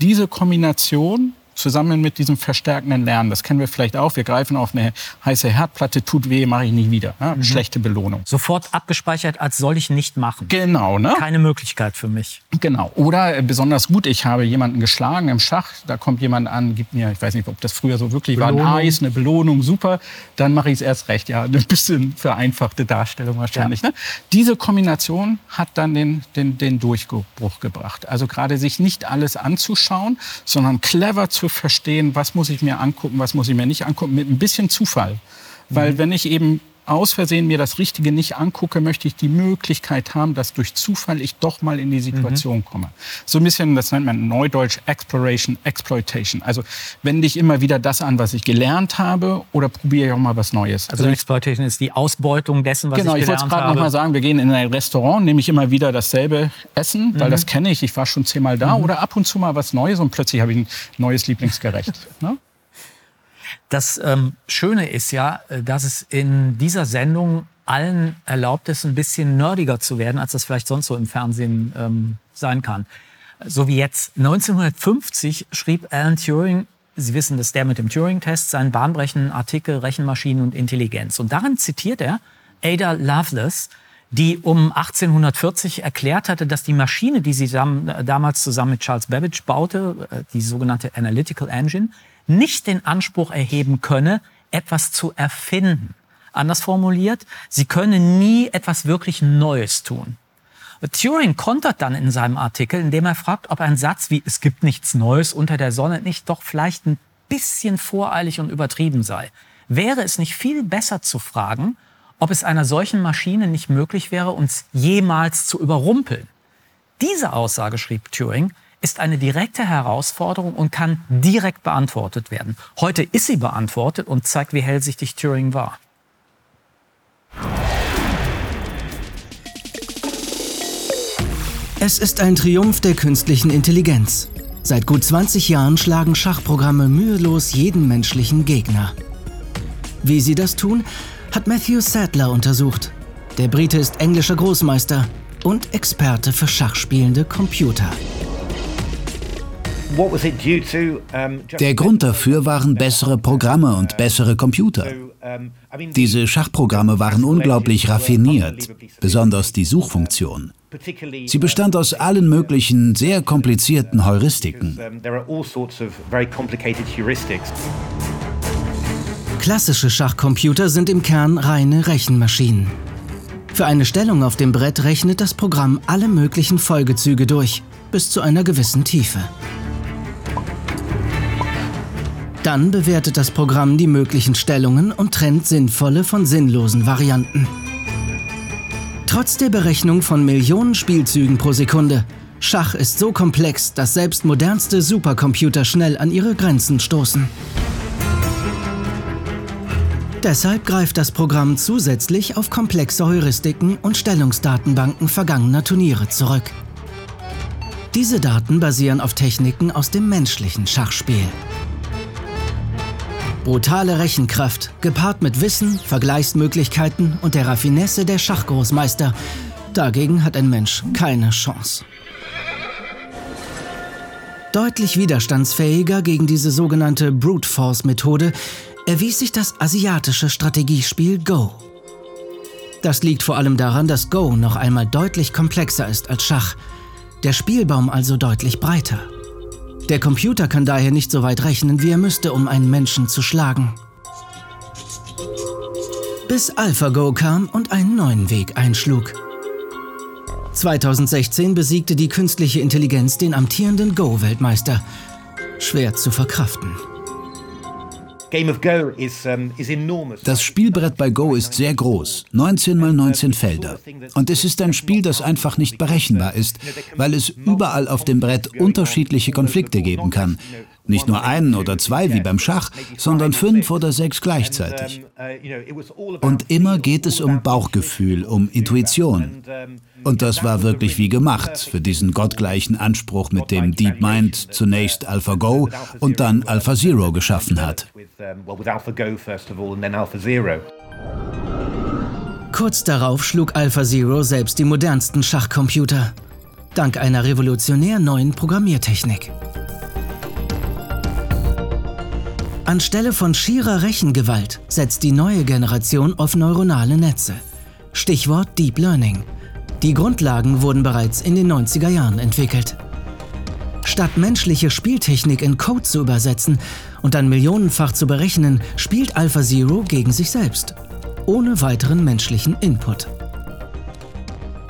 Diese Kombination zusammen mit diesem verstärkenden Lernen. Das kennen wir vielleicht auch. Wir greifen auf eine heiße Herdplatte, tut weh, mache ich nie wieder. Ne? Mhm. Schlechte Belohnung. Sofort abgespeichert, als soll ich nicht machen. Genau. Ne? Keine Möglichkeit für mich. Genau. Oder äh, besonders gut, ich habe jemanden geschlagen im Schach, da kommt jemand an, gibt mir, ich weiß nicht, ob das früher so wirklich Belohnung. war, ein Eis, eine Belohnung, super, dann mache ich es erst recht. Ja, ein bisschen vereinfachte Darstellung wahrscheinlich. Ja. Ne? Diese Kombination hat dann den, den, den Durchbruch gebracht. Also gerade sich nicht alles anzuschauen, sondern clever zu verstehen, was muss ich mir angucken, was muss ich mir nicht angucken, mit ein bisschen Zufall. Weil mhm. wenn ich eben aus Versehen mir das Richtige nicht angucke, möchte ich die Möglichkeit haben, dass durch Zufall ich doch mal in die Situation mhm. komme. So ein bisschen, das nennt man Neudeutsch Exploration, Exploitation. Also wende ich immer wieder das an, was ich gelernt habe, oder probiere ich auch mal was Neues. Also, also Exploitation ist die Ausbeutung dessen, was genau, ich gelernt habe. Genau, ich wollte gerade noch mal sagen, wir gehen in ein Restaurant, nehme ich immer wieder dasselbe Essen, weil mhm. das kenne ich, ich war schon zehnmal da, mhm. oder ab und zu mal was Neues und plötzlich habe ich ein neues Lieblingsgericht. ne? Das ähm, Schöne ist ja, äh, dass es in dieser Sendung allen erlaubt ist, ein bisschen nerdiger zu werden, als das vielleicht sonst so im Fernsehen ähm, sein kann. So wie jetzt. 1950 schrieb Alan Turing, Sie wissen, dass der mit dem Turing-Test, seinen bahnbrechenden Artikel Rechenmaschinen und Intelligenz. Und darin zitiert er Ada Lovelace, die um 1840 erklärt hatte, dass die Maschine, die sie damals zusammen mit Charles Babbage baute, äh, die sogenannte Analytical Engine, nicht den Anspruch erheben könne, etwas zu erfinden. Anders formuliert, sie könne nie etwas wirklich Neues tun. Turing kontert dann in seinem Artikel, indem er fragt, ob ein Satz wie es gibt nichts Neues unter der Sonne nicht doch vielleicht ein bisschen voreilig und übertrieben sei. Wäre es nicht viel besser zu fragen, ob es einer solchen Maschine nicht möglich wäre, uns jemals zu überrumpeln? Diese Aussage, schrieb Turing, ist eine direkte Herausforderung und kann direkt beantwortet werden. Heute ist sie beantwortet und zeigt, wie hellsichtig Turing war. Es ist ein Triumph der künstlichen Intelligenz. Seit gut 20 Jahren schlagen Schachprogramme mühelos jeden menschlichen Gegner. Wie sie das tun, hat Matthew Sadler untersucht. Der Brite ist englischer Großmeister und Experte für schachspielende Computer. Der Grund dafür waren bessere Programme und bessere Computer. Diese Schachprogramme waren unglaublich raffiniert, besonders die Suchfunktion. Sie bestand aus allen möglichen sehr komplizierten Heuristiken. Klassische Schachcomputer sind im Kern reine Rechenmaschinen. Für eine Stellung auf dem Brett rechnet das Programm alle möglichen Folgezüge durch, bis zu einer gewissen Tiefe. Dann bewertet das Programm die möglichen Stellungen und trennt sinnvolle von sinnlosen Varianten. Trotz der Berechnung von Millionen Spielzügen pro Sekunde, Schach ist so komplex, dass selbst modernste Supercomputer schnell an ihre Grenzen stoßen. Deshalb greift das Programm zusätzlich auf komplexe Heuristiken und Stellungsdatenbanken vergangener Turniere zurück. Diese Daten basieren auf Techniken aus dem menschlichen Schachspiel. Brutale Rechenkraft, gepaart mit Wissen, Vergleichsmöglichkeiten und der Raffinesse der Schachgroßmeister. Dagegen hat ein Mensch keine Chance. Deutlich widerstandsfähiger gegen diese sogenannte Brute Force Methode erwies sich das asiatische Strategiespiel Go. Das liegt vor allem daran, dass Go noch einmal deutlich komplexer ist als Schach, der Spielbaum also deutlich breiter. Der Computer kann daher nicht so weit rechnen, wie er müsste, um einen Menschen zu schlagen. Bis AlphaGo kam und einen neuen Weg einschlug. 2016 besiegte die künstliche Intelligenz den amtierenden Go-Weltmeister. Schwer zu verkraften. Das Spielbrett bei Go ist sehr groß, 19 mal 19 Felder. Und es ist ein Spiel, das einfach nicht berechenbar ist, weil es überall auf dem Brett unterschiedliche Konflikte geben kann. Nicht nur einen oder zwei wie beim Schach, sondern fünf oder sechs gleichzeitig. Und immer geht es um Bauchgefühl, um Intuition. Und das war wirklich wie gemacht für diesen gottgleichen Anspruch, mit dem DeepMind zunächst AlphaGo und dann AlphaZero geschaffen hat. Kurz darauf schlug AlphaZero selbst die modernsten Schachcomputer. Dank einer revolutionär neuen Programmiertechnik. Anstelle von schierer Rechengewalt setzt die neue Generation auf neuronale Netze. Stichwort Deep Learning. Die Grundlagen wurden bereits in den 90er Jahren entwickelt. Statt menschliche Spieltechnik in Code zu übersetzen und dann millionenfach zu berechnen, spielt AlphaZero gegen sich selbst. Ohne weiteren menschlichen Input.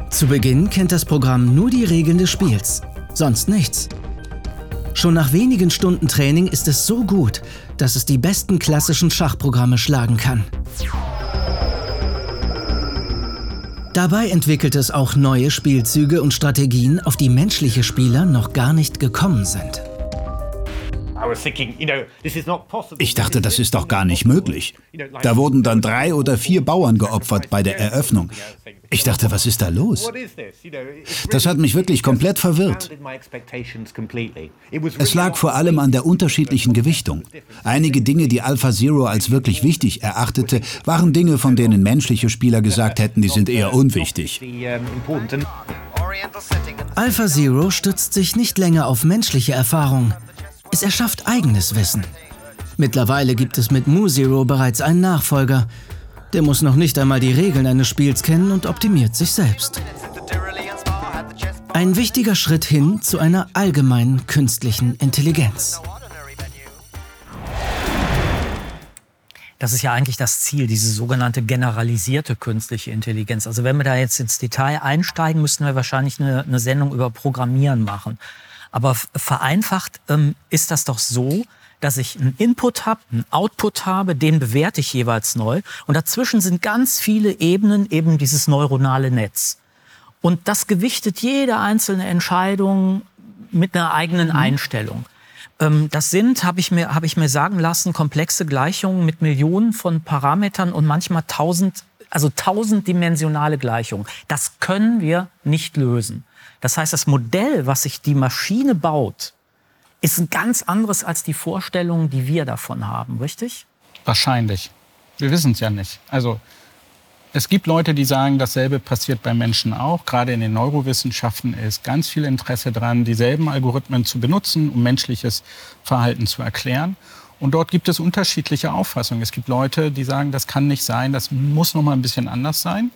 Zu Beginn kennt das Programm nur die Regeln des Spiels, sonst nichts. Schon nach wenigen Stunden Training ist es so gut, dass es die besten klassischen Schachprogramme schlagen kann. Dabei entwickelt es auch neue Spielzüge und Strategien, auf die menschliche Spieler noch gar nicht gekommen sind. Ich dachte, das ist doch gar nicht möglich. Da wurden dann drei oder vier Bauern geopfert bei der Eröffnung. Ich dachte, was ist da los? Das hat mich wirklich komplett verwirrt. Es lag vor allem an der unterschiedlichen Gewichtung. Einige Dinge, die Alpha Zero als wirklich wichtig erachtete, waren Dinge, von denen menschliche Spieler gesagt hätten, die sind eher unwichtig. Alpha Zero stützt sich nicht länger auf menschliche Erfahrung. Es erschafft eigenes Wissen. Mittlerweile gibt es mit Mu Zero bereits einen Nachfolger. Der muss noch nicht einmal die Regeln eines Spiels kennen und optimiert sich selbst. Ein wichtiger Schritt hin zu einer allgemeinen künstlichen Intelligenz. Das ist ja eigentlich das Ziel, diese sogenannte generalisierte künstliche Intelligenz. Also wenn wir da jetzt ins Detail einsteigen, müssten wir wahrscheinlich eine, eine Sendung über Programmieren machen. Aber vereinfacht ähm, ist das doch so, dass ich einen Input habe, einen Output habe, den bewerte ich jeweils neu. Und dazwischen sind ganz viele Ebenen, eben dieses neuronale Netz. Und das gewichtet jede einzelne Entscheidung mit einer eigenen mhm. Einstellung. Ähm, das sind, habe ich, mir, hab ich mir sagen lassen, komplexe Gleichungen mit Millionen von Parametern und manchmal tausend, also tausenddimensionale Gleichungen. Das können wir nicht lösen. Das heißt, das Modell, was sich die Maschine baut, ist ein ganz anderes als die Vorstellungen, die wir davon haben, richtig? Wahrscheinlich. Wir wissen es ja nicht. Also es gibt Leute, die sagen, dasselbe passiert bei Menschen auch. Gerade in den Neurowissenschaften ist ganz viel Interesse daran, dieselben Algorithmen zu benutzen, um menschliches Verhalten zu erklären. Und dort gibt es unterschiedliche Auffassungen. Es gibt Leute, die sagen, das kann nicht sein, das muss noch mal ein bisschen anders sein.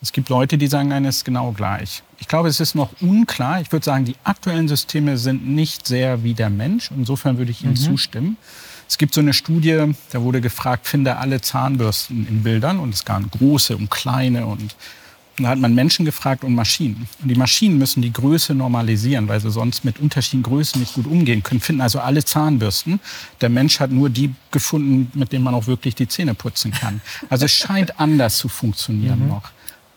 Es gibt Leute, die sagen, nein, es ist genau gleich. Ich glaube, es ist noch unklar. Ich würde sagen, die aktuellen Systeme sind nicht sehr wie der Mensch. Insofern würde ich Ihnen mhm. zustimmen. Es gibt so eine Studie, da wurde gefragt, finde alle Zahnbürsten in Bildern. Und es gab große und kleine und da hat man Menschen gefragt und Maschinen. Und die Maschinen müssen die Größe normalisieren, weil sie sonst mit unterschiedlichen Größen nicht gut umgehen können. Finden also alle Zahnbürsten. Der Mensch hat nur die gefunden, mit denen man auch wirklich die Zähne putzen kann. Also es scheint anders zu funktionieren mhm. noch.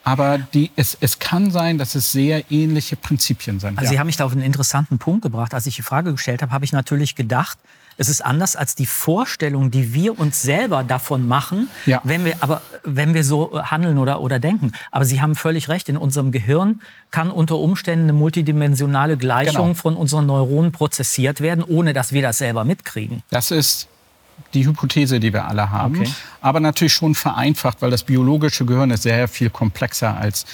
Aber die, es, es kann sein, dass es sehr ähnliche Prinzipien sind. Also ja. Sie haben mich da auf einen interessanten Punkt gebracht. Als ich die Frage gestellt habe, habe ich natürlich gedacht, es ist anders als die Vorstellung, die wir uns selber davon machen, ja. wenn wir aber wenn wir so handeln oder oder denken. Aber Sie haben völlig recht. In unserem Gehirn kann unter Umständen eine multidimensionale Gleichung genau. von unseren Neuronen prozessiert werden, ohne dass wir das selber mitkriegen. Das ist die Hypothese, die wir alle haben. Okay. Aber natürlich schon vereinfacht, weil das biologische Gehirn ist sehr viel komplexer als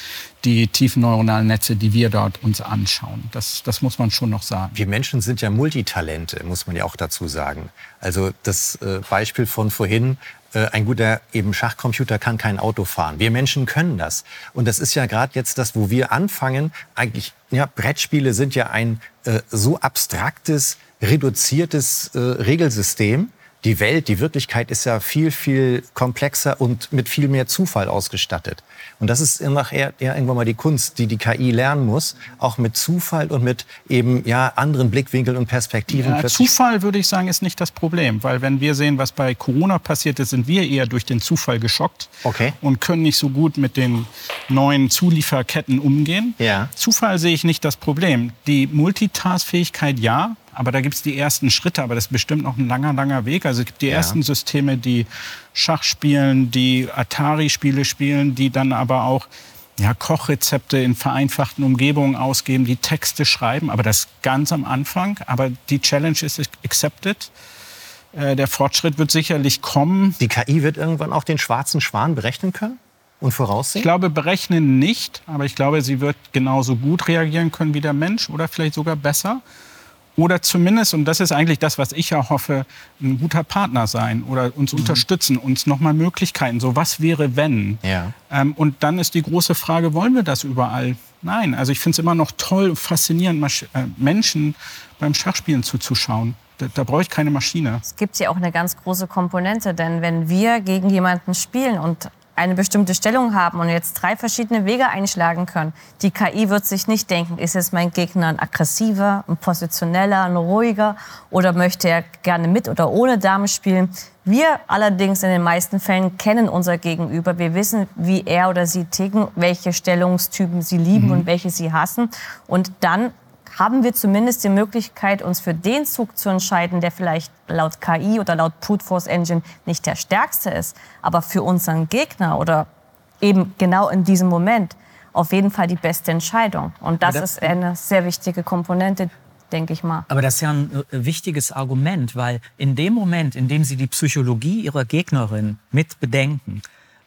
die tiefen neuronalen Netze, die wir dort uns anschauen. Das, das muss man schon noch sagen. Wir Menschen sind ja Multitalente, muss man ja auch dazu sagen. Also das äh, Beispiel von vorhin, äh, ein guter eben Schachcomputer kann kein Auto fahren. Wir Menschen können das. Und das ist ja gerade jetzt das, wo wir anfangen. Eigentlich, ja, Brettspiele sind ja ein äh, so abstraktes, reduziertes äh, Regelsystem, die Welt, die Wirklichkeit ist ja viel, viel komplexer und mit viel mehr Zufall ausgestattet. Und das ist nachher ja irgendwann mal die Kunst, die die KI lernen muss, auch mit Zufall und mit eben ja anderen Blickwinkeln und Perspektiven. Ja, Zufall würde ich sagen ist nicht das Problem, weil wenn wir sehen, was bei Corona passiert ist, sind wir eher durch den Zufall geschockt okay. und können nicht so gut mit den neuen Zulieferketten umgehen. Ja. Zufall sehe ich nicht das Problem. Die Multitaskfähigkeit ja, aber da gibt es die ersten Schritte, aber das ist bestimmt noch ein langer, langer Weg. Also es gibt die ja. ersten Systeme, die Schach spielen, die Atari-Spiele spielen, die dann aber auch ja, Kochrezepte in vereinfachten Umgebungen ausgeben, die Texte schreiben, aber das ganz am Anfang. Aber die Challenge ist accepted. Äh, der Fortschritt wird sicherlich kommen. Die KI wird irgendwann auch den schwarzen Schwan berechnen können? Und voraussehen? Ich glaube, berechnen nicht, aber ich glaube, sie wird genauso gut reagieren können wie der Mensch oder vielleicht sogar besser oder zumindest, und das ist eigentlich das, was ich ja hoffe, ein guter Partner sein oder uns mhm. unterstützen, uns nochmal Möglichkeiten, so was wäre, wenn. Ja. Ähm, und dann ist die große Frage, wollen wir das überall? Nein, also ich finde es immer noch toll, faszinierend, Masch äh, Menschen beim Schachspielen zuzuschauen. Da, da brauche ich keine Maschine. Es gibt ja auch eine ganz große Komponente, denn wenn wir gegen jemanden spielen und eine bestimmte Stellung haben und jetzt drei verschiedene Wege einschlagen können. Die KI wird sich nicht denken, ist jetzt mein Gegner ein aggressiver, ein positioneller, ein ruhiger oder möchte er gerne mit oder ohne Dame spielen. Wir allerdings in den meisten Fällen kennen unser Gegenüber. Wir wissen, wie er oder sie ticken, welche Stellungstypen sie lieben mhm. und welche sie hassen. Und dann haben wir zumindest die Möglichkeit, uns für den Zug zu entscheiden, der vielleicht laut KI oder laut Brute Force Engine nicht der stärkste ist, aber für unseren Gegner oder eben genau in diesem Moment auf jeden Fall die beste Entscheidung. Und das, das ist eine sehr wichtige Komponente, denke ich mal. Aber das ist ja ein äh, wichtiges Argument, weil in dem Moment, in dem Sie die Psychologie Ihrer Gegnerin mit bedenken,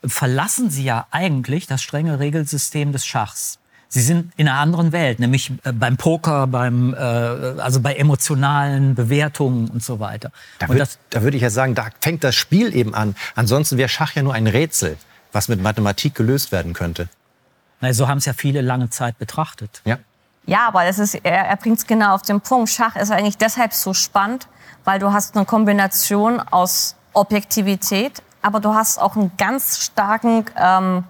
verlassen Sie ja eigentlich das strenge Regelsystem des Schachs. Sie sind in einer anderen Welt, nämlich äh, beim Poker, beim, äh, also bei emotionalen Bewertungen und so weiter. Da, würd, da würde ich ja sagen, da fängt das Spiel eben an. Ansonsten wäre Schach ja nur ein Rätsel, was mit Mathematik gelöst werden könnte. Na, so haben es ja viele lange Zeit betrachtet. Ja. Ja, aber das ist, er, er bringt es genau auf den Punkt. Schach ist eigentlich deshalb so spannend, weil du hast eine Kombination aus Objektivität, aber du hast auch einen ganz starken ähm,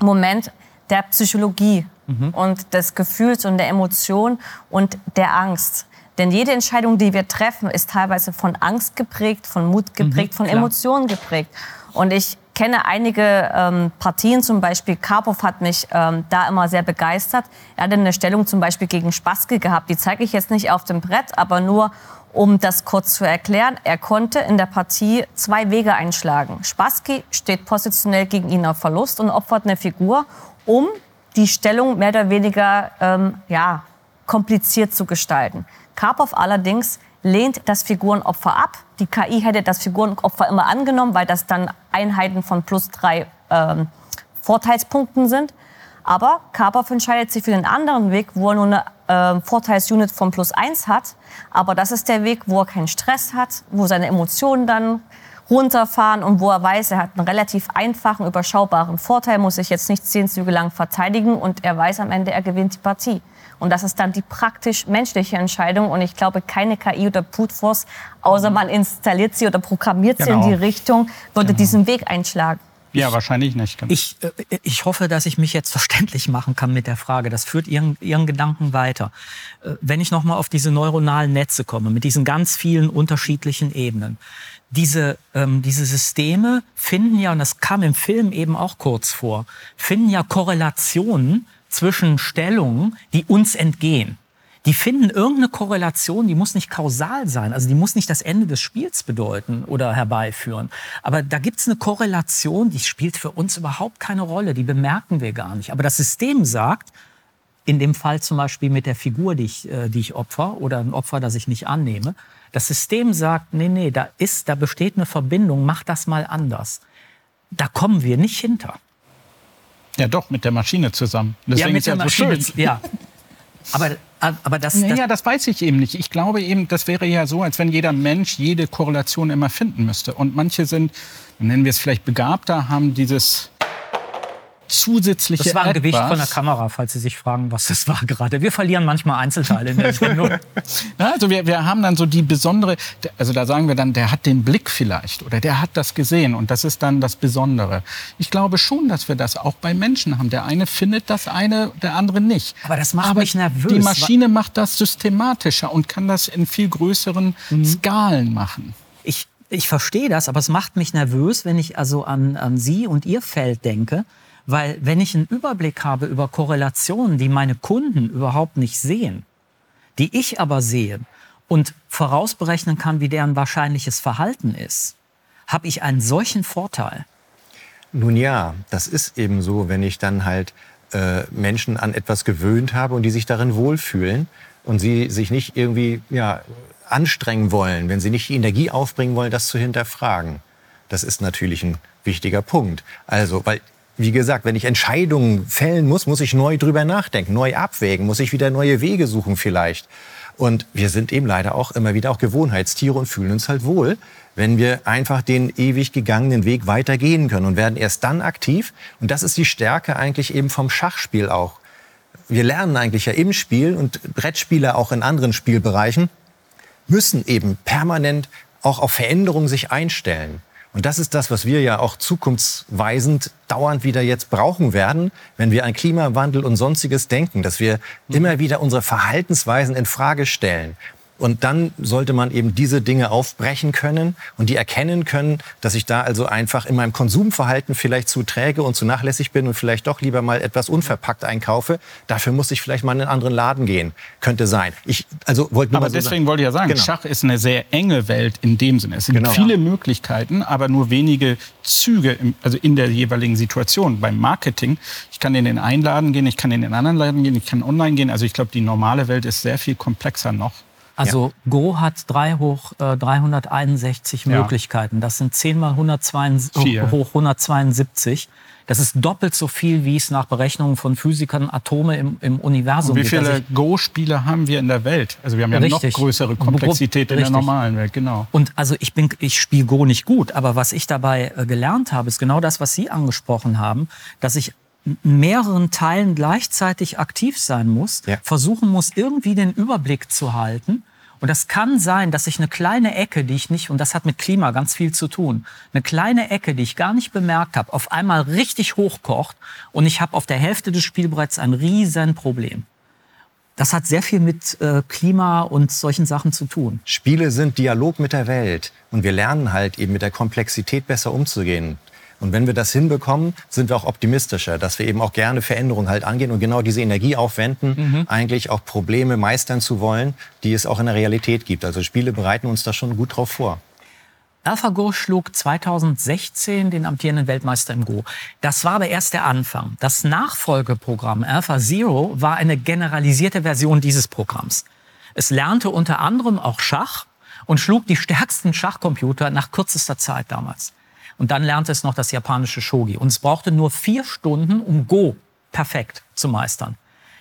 Moment der Psychologie mhm. und des Gefühls und der Emotion und der Angst. Denn jede Entscheidung, die wir treffen, ist teilweise von Angst geprägt, von Mut geprägt, mhm, von klar. Emotionen geprägt. Und ich kenne einige ähm, Partien, zum Beispiel Karpov hat mich ähm, da immer sehr begeistert. Er hatte eine Stellung zum Beispiel gegen Spassky gehabt. Die zeige ich jetzt nicht auf dem Brett, aber nur um das kurz zu erklären. Er konnte in der Partie zwei Wege einschlagen. Spassky steht positionell gegen ihn auf Verlust und opfert eine Figur, um die Stellung mehr oder weniger ähm, ja, kompliziert zu gestalten. Karpov allerdings lehnt das Figurenopfer ab. Die KI hätte das Figurenopfer immer angenommen, weil das dann Einheiten von plus drei ähm, Vorteilspunkten sind. Aber Karpov entscheidet sich für den anderen Weg, wo er nur eine äh, Vorteilsunit von plus eins hat. Aber das ist der Weg, wo er keinen Stress hat, wo seine Emotionen dann runterfahren und wo er weiß, er hat einen relativ einfachen, überschaubaren Vorteil, muss sich jetzt nicht zehn Züge lang verteidigen und er weiß am Ende, er gewinnt die Partie. Und das ist dann die praktisch menschliche Entscheidung. Und ich glaube, keine KI oder Brute Force, außer man installiert sie oder programmiert sie genau. in die Richtung, würde genau. diesen Weg einschlagen. Ja, wahrscheinlich nicht. Genau. Ich, äh, ich hoffe, dass ich mich jetzt verständlich machen kann mit der Frage. Das führt Ihren, Ihren Gedanken weiter. Äh, wenn ich nochmal auf diese neuronalen Netze komme, mit diesen ganz vielen unterschiedlichen Ebenen. Diese, ähm, diese Systeme finden ja, und das kam im Film eben auch kurz vor, finden ja Korrelationen zwischen Stellungen, die uns entgehen die finden irgendeine Korrelation, die muss nicht kausal sein, also die muss nicht das Ende des Spiels bedeuten oder herbeiführen. Aber da gibt's eine Korrelation, die spielt für uns überhaupt keine Rolle, die bemerken wir gar nicht. Aber das System sagt, in dem Fall zum Beispiel mit der Figur, die ich, äh, die ich opfer oder ein Opfer, das ich nicht annehme, das System sagt, nee, nee, da ist, da besteht eine Verbindung, mach das mal anders. Da kommen wir nicht hinter. Ja, doch, mit der Maschine zusammen. Deswegen ja, mit der ja Maschine, so ja. Aber aber das, das, ja, das weiß ich eben nicht. Ich glaube eben, das wäre ja so, als wenn jeder Mensch jede Korrelation immer finden müsste. Und manche sind, nennen wir es vielleicht begabter, haben dieses zusätzliche Das war ein. Gewicht von der Kamera, falls Sie sich fragen, was das war gerade. Wir verlieren manchmal Einzelteile in der Sendung. also wir, wir haben dann so die besondere, also da sagen wir dann, der hat den Blick vielleicht oder der hat das gesehen und das ist dann das Besondere. Ich glaube schon, dass wir das auch bei Menschen haben. Der eine findet das eine, der andere nicht. Aber das macht Aber mich nervös. Die Maschine macht das systematischer und kann das in viel größeren mhm. Skalen machen. Ich, ich verstehe das, aber es macht mich nervös, wenn ich also an, an Sie und Ihr Feld denke weil wenn ich einen Überblick habe über Korrelationen, die meine Kunden überhaupt nicht sehen, die ich aber sehe und vorausberechnen kann, wie deren wahrscheinliches Verhalten ist, habe ich einen solchen Vorteil. Nun ja, das ist eben so, wenn ich dann halt äh, Menschen an etwas gewöhnt habe und die sich darin wohlfühlen und sie sich nicht irgendwie ja, anstrengen wollen, wenn sie nicht die Energie aufbringen wollen, das zu hinterfragen. Das ist natürlich ein wichtiger Punkt. Also, weil wie gesagt, wenn ich Entscheidungen fällen muss, muss ich neu drüber nachdenken, neu abwägen, muss ich wieder neue Wege suchen vielleicht. Und wir sind eben leider auch immer wieder auch Gewohnheitstiere und fühlen uns halt wohl, wenn wir einfach den ewig gegangenen Weg weitergehen können und werden erst dann aktiv. Und das ist die Stärke eigentlich eben vom Schachspiel auch. Wir lernen eigentlich ja im Spiel und Brettspieler auch in anderen Spielbereichen müssen eben permanent auch auf Veränderungen sich einstellen. Und das ist das, was wir ja auch zukunftsweisend dauernd wieder jetzt brauchen werden, wenn wir an Klimawandel und sonstiges denken, dass wir immer wieder unsere Verhaltensweisen in Frage stellen. Und dann sollte man eben diese Dinge aufbrechen können und die erkennen können, dass ich da also einfach in meinem Konsumverhalten vielleicht zu träge und zu nachlässig bin und vielleicht doch lieber mal etwas unverpackt einkaufe. Dafür muss ich vielleicht mal in einen anderen Laden gehen. Könnte sein. Ich also wollte nur aber so deswegen sagen. wollte ich ja sagen, genau. Schach ist eine sehr enge Welt in dem Sinne. Es sind genau. viele Möglichkeiten, aber nur wenige Züge, im, also in der jeweiligen Situation. Beim Marketing, ich kann in den einen Laden gehen, ich kann in den anderen Laden gehen, ich kann online gehen. Also ich glaube, die normale Welt ist sehr viel komplexer noch. Also ja. Go hat 3 hoch äh, 361 ja. Möglichkeiten. Das sind 10 mal 172, hoch 172. Das ist doppelt so viel, wie es nach Berechnungen von Physikern Atome im, im Universum Und wie viele also Go-Spieler haben wir in der Welt? Also wir haben ja richtig. noch größere Komplexität richtig. in der normalen Welt, genau. Und also ich bin, ich spiele Go nicht gut, aber was ich dabei äh, gelernt habe, ist genau das, was Sie angesprochen haben, dass ich mehreren Teilen gleichzeitig aktiv sein muss, ja. versuchen muss, irgendwie den Überblick zu halten. Und das kann sein, dass ich eine kleine Ecke, die ich nicht, und das hat mit Klima ganz viel zu tun, eine kleine Ecke, die ich gar nicht bemerkt habe, auf einmal richtig hochkocht und ich habe auf der Hälfte des Spielbretts ein riesen Problem. Das hat sehr viel mit äh, Klima und solchen Sachen zu tun. Spiele sind Dialog mit der Welt und wir lernen halt eben mit der Komplexität besser umzugehen. Und wenn wir das hinbekommen, sind wir auch optimistischer, dass wir eben auch gerne Veränderungen halt angehen und genau diese Energie aufwenden, mhm. eigentlich auch Probleme meistern zu wollen, die es auch in der Realität gibt. Also Spiele bereiten uns da schon gut drauf vor. AlphaGo schlug 2016 den amtierenden Weltmeister im Go. Das war aber erst der Anfang. Das Nachfolgeprogramm AlphaZero war eine generalisierte Version dieses Programms. Es lernte unter anderem auch Schach und schlug die stärksten Schachcomputer nach kürzester Zeit damals. Und dann lernte es noch das japanische Shogi. Und es brauchte nur vier Stunden, um Go perfekt zu meistern.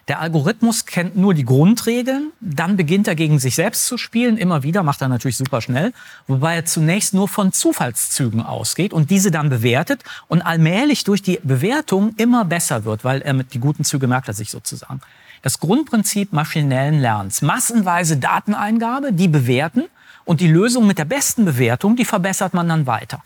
Der Algorithmus kennt nur die Grundregeln, dann beginnt er gegen sich selbst zu spielen, immer wieder, macht er natürlich super schnell, wobei er zunächst nur von Zufallszügen ausgeht und diese dann bewertet und allmählich durch die Bewertung immer besser wird, weil er mit die guten Züge merkt er sich sozusagen. Das Grundprinzip maschinellen Lernens. Massenweise Dateneingabe, die bewerten und die Lösung mit der besten Bewertung, die verbessert man dann weiter.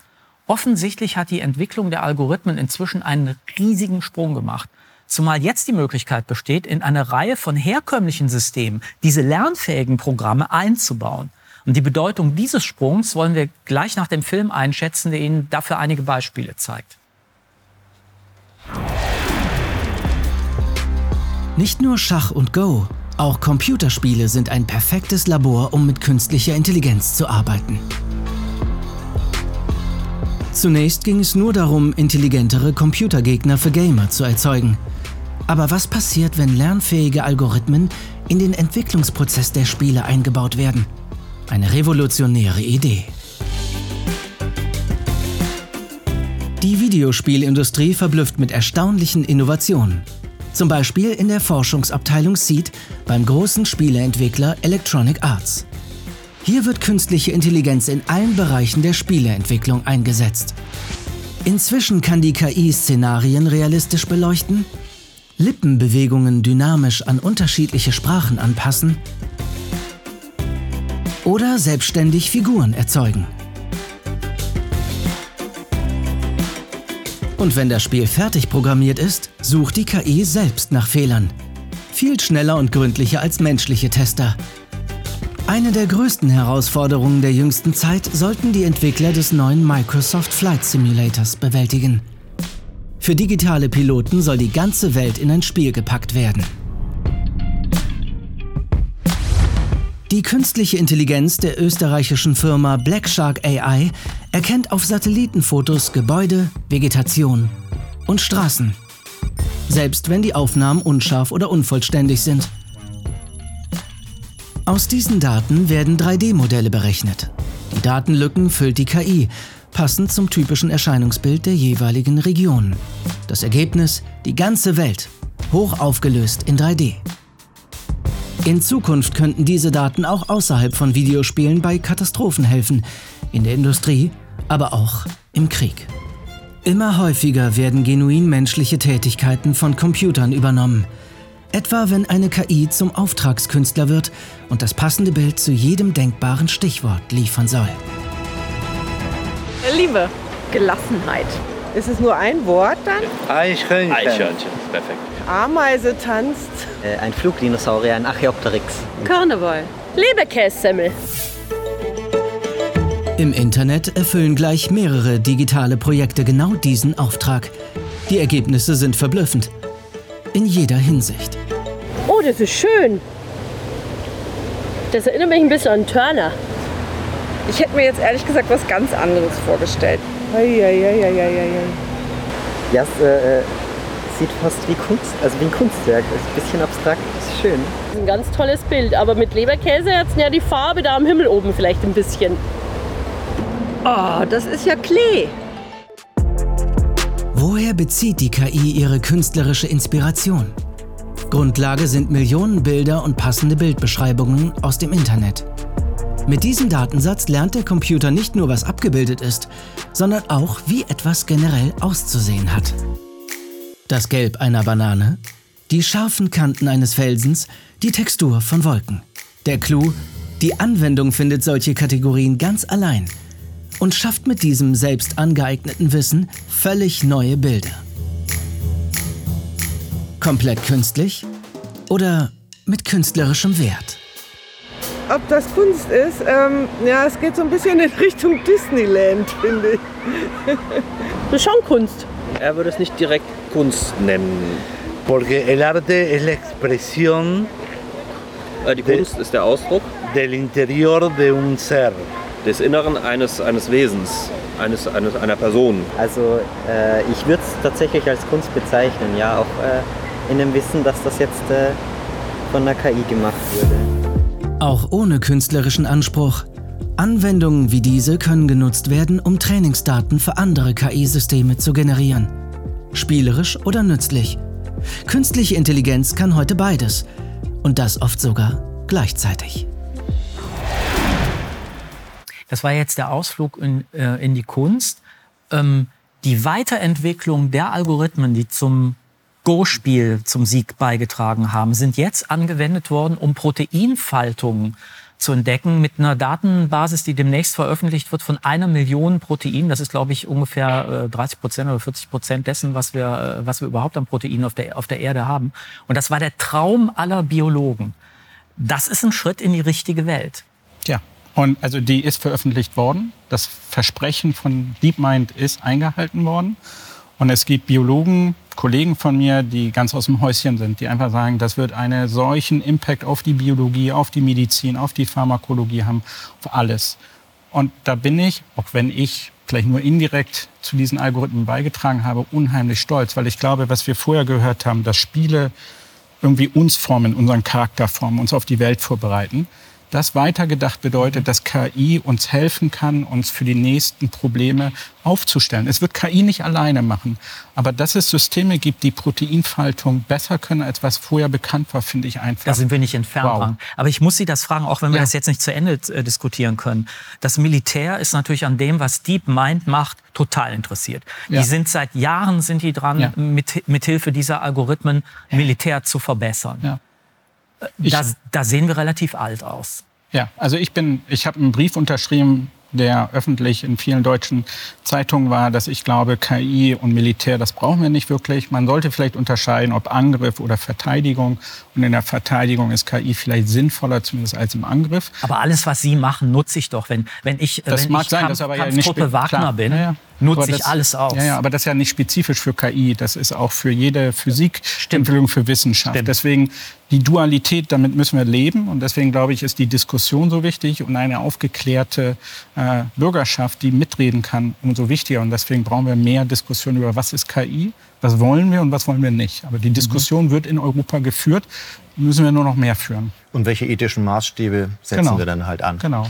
Offensichtlich hat die Entwicklung der Algorithmen inzwischen einen riesigen Sprung gemacht. Zumal jetzt die Möglichkeit besteht, in eine Reihe von herkömmlichen Systemen diese lernfähigen Programme einzubauen. Und die Bedeutung dieses Sprungs wollen wir gleich nach dem Film einschätzen, der Ihnen dafür einige Beispiele zeigt. Nicht nur Schach und Go, auch Computerspiele sind ein perfektes Labor, um mit künstlicher Intelligenz zu arbeiten. Zunächst ging es nur darum, intelligentere Computergegner für Gamer zu erzeugen. Aber was passiert, wenn lernfähige Algorithmen in den Entwicklungsprozess der Spiele eingebaut werden? Eine revolutionäre Idee. Die Videospielindustrie verblüfft mit erstaunlichen Innovationen. Zum Beispiel in der Forschungsabteilung Seed beim großen Spieleentwickler Electronic Arts. Hier wird künstliche Intelligenz in allen Bereichen der Spieleentwicklung eingesetzt. Inzwischen kann die KI Szenarien realistisch beleuchten, Lippenbewegungen dynamisch an unterschiedliche Sprachen anpassen oder selbstständig Figuren erzeugen. Und wenn das Spiel fertig programmiert ist, sucht die KI selbst nach Fehlern. Viel schneller und gründlicher als menschliche Tester. Eine der größten Herausforderungen der jüngsten Zeit sollten die Entwickler des neuen Microsoft Flight Simulators bewältigen. Für digitale Piloten soll die ganze Welt in ein Spiel gepackt werden. Die künstliche Intelligenz der österreichischen Firma Black Shark AI erkennt auf Satellitenfotos Gebäude, Vegetation und Straßen. Selbst wenn die Aufnahmen unscharf oder unvollständig sind. Aus diesen Daten werden 3D-Modelle berechnet. Die Datenlücken füllt die KI, passend zum typischen Erscheinungsbild der jeweiligen Region. Das Ergebnis, die ganze Welt, hoch aufgelöst in 3D. In Zukunft könnten diese Daten auch außerhalb von Videospielen bei Katastrophen helfen, in der Industrie, aber auch im Krieg. Immer häufiger werden genuin menschliche Tätigkeiten von Computern übernommen. Etwa wenn eine KI zum Auftragskünstler wird und das passende Bild zu jedem denkbaren Stichwort liefern soll. Liebe, Gelassenheit. Ist es nur ein Wort dann? Eichhörnchen. Eichhörnchen, perfekt. Ameise tanzt. Äh, ein Flugdinosaurier, ein Archaeopteryx. Karneval. Leberkässemmel. Im Internet erfüllen gleich mehrere digitale Projekte genau diesen Auftrag. Die Ergebnisse sind verblüffend. In jeder Hinsicht. Oh, das ist schön. Das erinnert mich ein bisschen an Turner. Ich hätte mir jetzt ehrlich gesagt was ganz anderes vorgestellt. Eieieiei. Ja, es äh, sieht fast wie Kunst, also wie ein Kunstwerk. Ist ein bisschen abstrakt, ist schön. Das ist ein ganz tolles Bild, aber mit Leberkäse hat ja die Farbe da am Himmel oben vielleicht ein bisschen. Oh, das ist ja Klee. Woher bezieht die KI ihre künstlerische Inspiration? Grundlage sind Millionen Bilder und passende Bildbeschreibungen aus dem Internet. Mit diesem Datensatz lernt der Computer nicht nur, was abgebildet ist, sondern auch, wie etwas generell auszusehen hat. Das Gelb einer Banane, die scharfen Kanten eines Felsens, die Textur von Wolken. Der Clou, die Anwendung findet solche Kategorien ganz allein und schafft mit diesem selbst angeeigneten Wissen völlig neue Bilder. Komplett künstlich oder mit künstlerischem Wert? Ob das Kunst ist, ähm, ja, es geht so ein bisschen in Richtung Disneyland, finde ich. Das ist schon Kunst. Er würde es nicht direkt Kunst nennen. Porque el arte es la expresión Äh, Die Kunst ist der Ausdruck del interior de un ser. des Inneren eines, eines Wesens, eines, eines, einer Person. Also äh, ich würde es tatsächlich als Kunst bezeichnen, ja, auch äh, in dem Wissen, dass das jetzt äh, von der KI gemacht wurde. Auch ohne künstlerischen Anspruch. Anwendungen wie diese können genutzt werden, um Trainingsdaten für andere KI-Systeme zu generieren. Spielerisch oder nützlich. Künstliche Intelligenz kann heute beides. Und das oft sogar gleichzeitig. Das war jetzt der Ausflug in, äh, in die Kunst. Ähm, die Weiterentwicklung der Algorithmen, die zum Go-Spiel zum Sieg beigetragen haben, sind jetzt angewendet worden, um Proteinfaltungen zu entdecken mit einer Datenbasis, die demnächst veröffentlicht wird von einer Million Proteinen. Das ist, glaube ich, ungefähr 30 Prozent oder 40 Prozent dessen, was wir, was wir überhaupt an Proteinen auf der, auf der Erde haben. Und das war der Traum aller Biologen. Das ist ein Schritt in die richtige Welt. Ja, und also die ist veröffentlicht worden. Das Versprechen von DeepMind ist eingehalten worden. Und es gibt Biologen, Kollegen von mir, die ganz aus dem Häuschen sind, die einfach sagen, das wird einen solchen Impact auf die Biologie, auf die Medizin, auf die Pharmakologie haben, auf alles. Und da bin ich, auch wenn ich vielleicht nur indirekt zu diesen Algorithmen beigetragen habe, unheimlich stolz, weil ich glaube, was wir vorher gehört haben, dass Spiele irgendwie uns formen, unseren Charakter formen, uns auf die Welt vorbereiten das weitergedacht bedeutet, dass KI uns helfen kann, uns für die nächsten Probleme aufzustellen. Es wird KI nicht alleine machen, aber dass es Systeme gibt, die Proteinfaltung besser können, als was vorher bekannt war, finde ich einfach. Da sind wir nicht entfernt wow. Aber ich muss Sie das fragen, auch wenn wir ja. das jetzt nicht zu Ende äh, diskutieren können. Das Militär ist natürlich an dem, was DeepMind macht, total interessiert. Ja. Die sind seit Jahren sind die dran, ja. mit, mit Hilfe dieser Algorithmen Militär zu verbessern. Ja. Da, sehen wir relativ alt aus. Ja, also ich bin, ich habe einen Brief unterschrieben der öffentlich in vielen deutschen Zeitungen war, dass ich glaube, KI und Militär, das brauchen wir nicht wirklich. Man sollte vielleicht unterscheiden, ob Angriff oder Verteidigung. Und in der Verteidigung ist KI vielleicht sinnvoller, zumindest als im Angriff. Aber alles, was Sie machen, nutze ich doch. Wenn, wenn ich, das wenn mag ich sein, Kampf, das aber ja nicht Wagner klar. bin, ja, ja. Nutze ich alles aus. Ja, ja, aber das ist ja nicht spezifisch für KI. Das ist auch für jede Physik, Entwicklung für Wissenschaft. Stimmt. Deswegen die Dualität, damit müssen wir leben. Und deswegen glaube ich, ist die Diskussion so wichtig und eine aufgeklärte äh, Bürgerschaft, die mitreden kann, umso wichtiger. Und deswegen brauchen wir mehr Diskussion über, was ist KI, was wollen wir und was wollen wir nicht. Aber die Diskussion mhm. wird in Europa geführt, müssen wir nur noch mehr führen. Und welche ethischen Maßstäbe setzen Genau. wir dann halt an? Genau.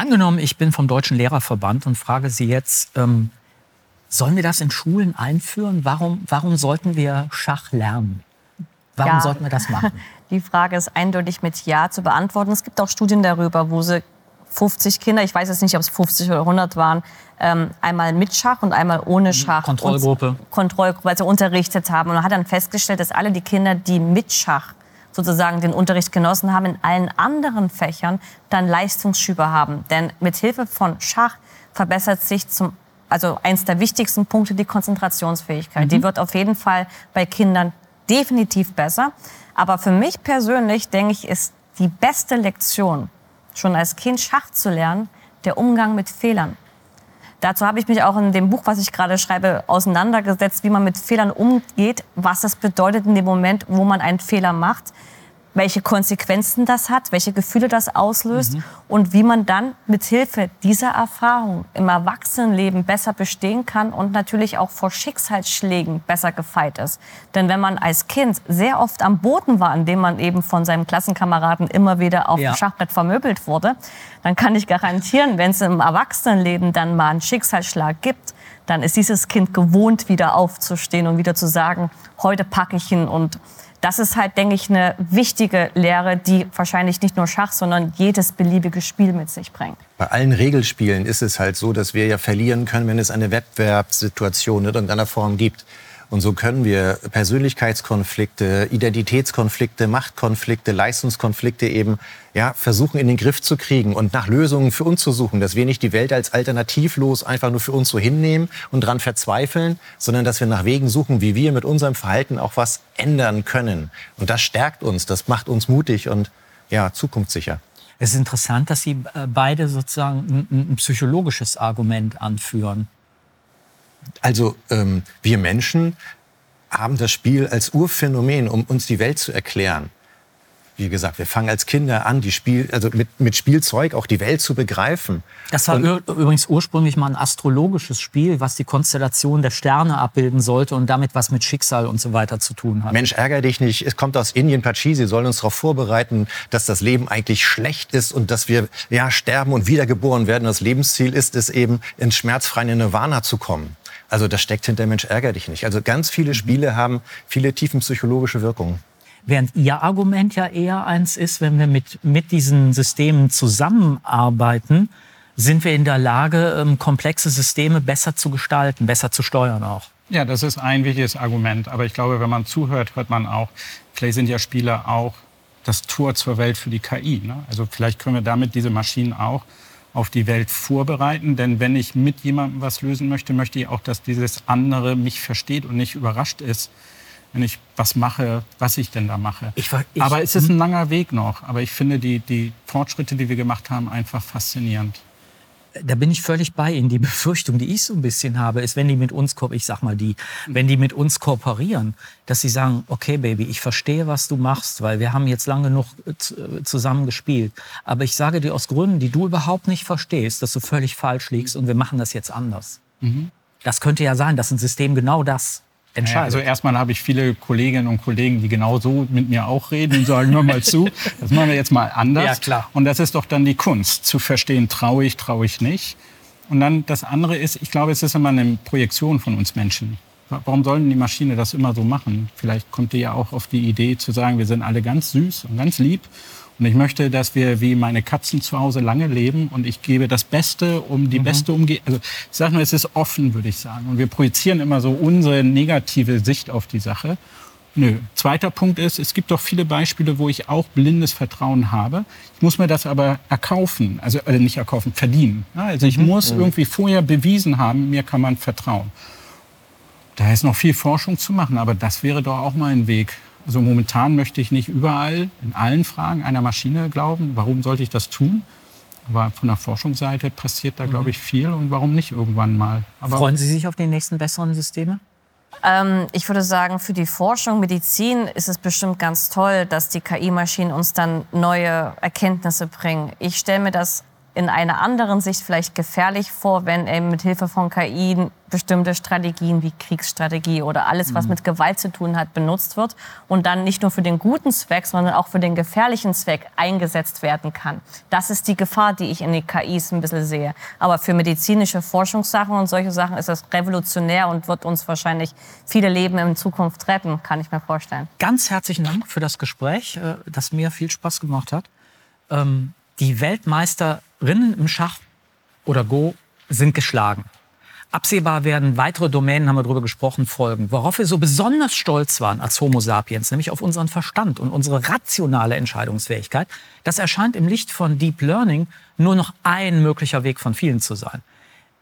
Angenommen, ich bin vom Deutschen Lehrerverband und frage Sie jetzt, ähm, sollen wir das in Schulen einführen? Warum, warum sollten wir Schach lernen? Warum Ja. sollten wir das machen? Die Frage ist eindeutig mit Ja zu beantworten. Es gibt auch Studien darüber, wo sie 50 Kinder, ich weiß jetzt nicht, ob es 50 oder 100 waren, ähm, einmal mit Schach und einmal ohne Schach. Kontrollgruppe. Kontrollgruppe, also unterrichtet haben. Und man hat dann festgestellt, dass alle die Kinder, die mit Schach sozusagen den Unterricht genossen haben, in allen anderen Fächern dann Leistungsschübe haben. Denn mit Hilfe von Schach verbessert sich zum also eins der wichtigsten Punkte, die Konzentrationsfähigkeit. Die wird auf jeden Fall bei Kindern definitiv besser. Aber für mich persönlich, denke ich, ist die beste Lektion, schon als Kind Schach zu lernen, der Umgang mit Fehlern. Dazu habe ich mich auch in dem Buch, was ich gerade schreibe, auseinandergesetzt, wie man mit Fehlern umgeht, was das bedeutet in dem Moment, wo man einen Fehler macht, welche Konsequenzen das hat, welche Gefühle das auslöst und wie man dann mit Hilfe dieser Erfahrung im Erwachsenenleben besser bestehen kann und natürlich auch vor Schicksalsschlägen besser gefeit ist. Denn wenn man als Kind sehr oft am Boden war, an dem man eben von seinem Klassenkameraden immer wieder auf Ja. dem Schachbrett vermöbelt wurde, dann kann ich garantieren, wenn es im Erwachsenenleben dann mal einen Schicksalsschlag gibt, dann ist dieses Kind gewohnt, wieder aufzustehen und wieder zu sagen, heute packe ich ihn. Und das ist halt, denke ich, eine wichtige Lehre, die wahrscheinlich nicht nur Schach, sondern jedes beliebige Spiel mit sich bringt. Bei allen Regelspielen ist es halt so, dass wir ja verlieren können, wenn es eine Wettbewerbssituation in irgendeiner Form gibt. Und so können wir Persönlichkeitskonflikte, Identitätskonflikte, Machtkonflikte, Leistungskonflikte eben ja, versuchen in den Griff zu kriegen und nach Lösungen für uns zu suchen, dass wir nicht die Welt als alternativlos einfach nur für uns so hinnehmen und dran verzweifeln, sondern dass wir nach Wegen suchen, wie wir mit unserem Verhalten auch was ändern können. Und das stärkt uns, das macht uns mutig und ja, zukunftssicher. Es ist interessant, dass Sie äh, beide sozusagen ein, ein psychologisches Argument anführen. Also ähm, wir Menschen haben das Spiel als Urphänomen, um uns die Welt zu erklären. Wie gesagt, wir fangen als Kinder an, die Spiel, also mit, mit Spielzeug auch die Welt zu begreifen. Das war Und- übrigens ursprünglich mal ein astrologisches Spiel, was die Konstellation der Sterne abbilden sollte und damit was mit Schicksal und so weiter zu tun hat. Mensch, ärger dich nicht. Es kommt aus Indien, Pachi. Sie sollen uns darauf vorbereiten, dass das Leben eigentlich schlecht ist und dass wir ja, sterben und wiedergeboren werden. Das Lebensziel ist es eben, ins schmerzfreie Nirvana zu kommen. Also das steckt hinter Mensch, ärger dich nicht. Also ganz viele Spiele haben viele tiefenpsychologische Wirkungen. Während Ihr Argument ja eher eins ist, wenn wir mit, mit diesen Systemen zusammenarbeiten, sind wir in der Lage, ähm, komplexe Systeme besser zu gestalten, besser zu steuern auch. Ja, das ist ein wichtiges Argument. Aber ich glaube, wenn man zuhört, hört man auch, vielleicht sind ja Spiele auch das Tor zur Welt für die KI. Ne? Also vielleicht können wir damit diese Maschinen auch auf die Welt vorbereiten. Denn wenn ich mit jemandem was lösen möchte, möchte ich auch, dass dieses andere mich versteht und nicht überrascht ist, wenn ich was mache, was ich denn da mache. Ich, ich, Aber es ist ein langer Weg noch. Aber ich finde die, die Fortschritte, die wir gemacht haben, einfach faszinierend da bin ich völlig bei Ihnen. Die Befürchtung, die ich so ein bisschen habe, ist, wenn die mit uns, ich sag mal die, wenn die mit uns kooperieren, dass sie sagen, okay, Baby, ich verstehe, was du machst, weil wir haben jetzt lange genug äh, zusammen gespielt. Aber ich sage dir aus Gründen, die du überhaupt nicht verstehst, dass du völlig falsch liegst und wir machen das jetzt anders. Mhm. Das könnte ja sein, dass ein System genau das entscheidet. Ja, also erstmal habe ich viele Kolleginnen und Kollegen, die genau so mit mir auch reden und sagen, hör mal zu, das machen wir jetzt mal anders. Ja, klar. Und das ist doch dann die Kunst, zu verstehen, traue ich, traue ich nicht. Und dann das andere ist, ich glaube, es ist immer eine Projektion von uns Menschen. Warum sollen die Maschine das immer so machen? Vielleicht kommt die ja auch auf die Idee zu sagen, wir sind alle ganz süß und ganz lieb und ich möchte, dass wir wie meine Katzen zu Hause lange leben und ich gebe das Beste, um die mhm. beste Umgebung. Also ich sage nur, es ist offen, würde ich sagen. Und wir projizieren immer so unsere negative Sicht auf die Sache. Nö. Zweiter Punkt ist, es gibt doch viele Beispiele, wo ich auch blindes Vertrauen habe. Ich muss mir das aber erkaufen, also äh, nicht erkaufen, verdienen. Also ich mhm. muss mhm. irgendwie vorher bewiesen haben, mir kann man vertrauen. Da ist noch viel Forschung zu machen, aber das wäre doch auch mal ein Weg. Also momentan möchte ich nicht überall in allen Fragen einer Maschine glauben. Warum sollte ich das tun? Aber von der Forschungsseite passiert da, glaube mhm. ich, viel. Und warum nicht irgendwann mal? Aber Freuen Sie sich auf die nächsten besseren Systeme? Ähm, ich würde sagen, für die Forschung, Medizin ist es bestimmt ganz toll, dass die KI-Maschinen uns dann neue Erkenntnisse bringen. Ich stelle mir das in einer anderen Sicht vielleicht gefährlich vor, wenn eben mit Hilfe von KI bestimmte Strategien wie Kriegsstrategie oder alles, was mhm. mit Gewalt zu tun hat, benutzt wird und dann nicht nur für den guten Zweck, sondern auch für den gefährlichen Zweck eingesetzt werden kann. Das ist die Gefahr, die ich in den KIs ein bisschen sehe. Aber für medizinische Forschungssachen und solche Sachen ist das revolutionär und wird uns wahrscheinlich viele Leben in Zukunft retten, kann ich mir vorstellen. Ganz herzlichen Dank für das Gespräch, äh, das mir viel Spaß gemacht hat. Ähm, die Weltmeisterinnen im Schach oder Go sind geschlagen. Absehbar werden weitere Domänen, haben wir darüber gesprochen, folgen. Worauf wir so besonders stolz waren als Homo sapiens, nämlich auf unseren Verstand und unsere rationale Entscheidungsfähigkeit, das erscheint im Licht von Deep Learning nur noch ein möglicher Weg von vielen zu sein.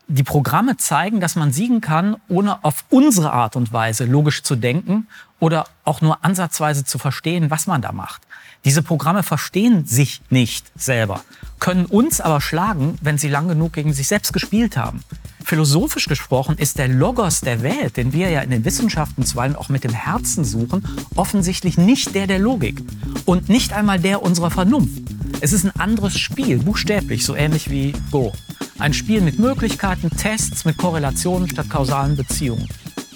Die Programme zeigen, dass man siegen kann, ohne auf unsere Art und Weise logisch zu denken oder auch nur ansatzweise zu verstehen, was man da macht. Diese Programme verstehen sich nicht selber, können uns aber schlagen, wenn sie lang genug gegen sich selbst gespielt haben. Philosophisch gesprochen ist der Logos der Welt, den wir ja in den Wissenschaften zuweilen auch mit dem Herzen suchen, offensichtlich nicht der der Logik und nicht einmal der unserer Vernunft. Es ist ein anderes Spiel, buchstäblich, so ähnlich wie Go. Ein Spiel mit Möglichkeiten, Tests, mit Korrelationen statt kausalen Beziehungen.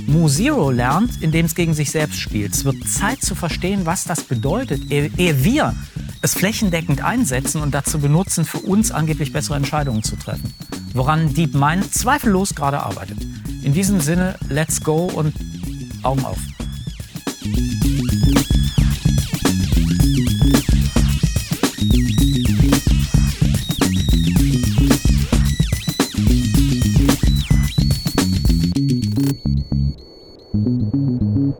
Mu Zero lernt, indem es gegen sich selbst spielt. Es wird Zeit zu verstehen, was das bedeutet, ehe wir es flächendeckend einsetzen und dazu benutzen, für uns angeblich bessere Entscheidungen zu treffen. Woran DeepMind zweifellos gerade arbeitet. In diesem Sinne, let's go und Augen auf.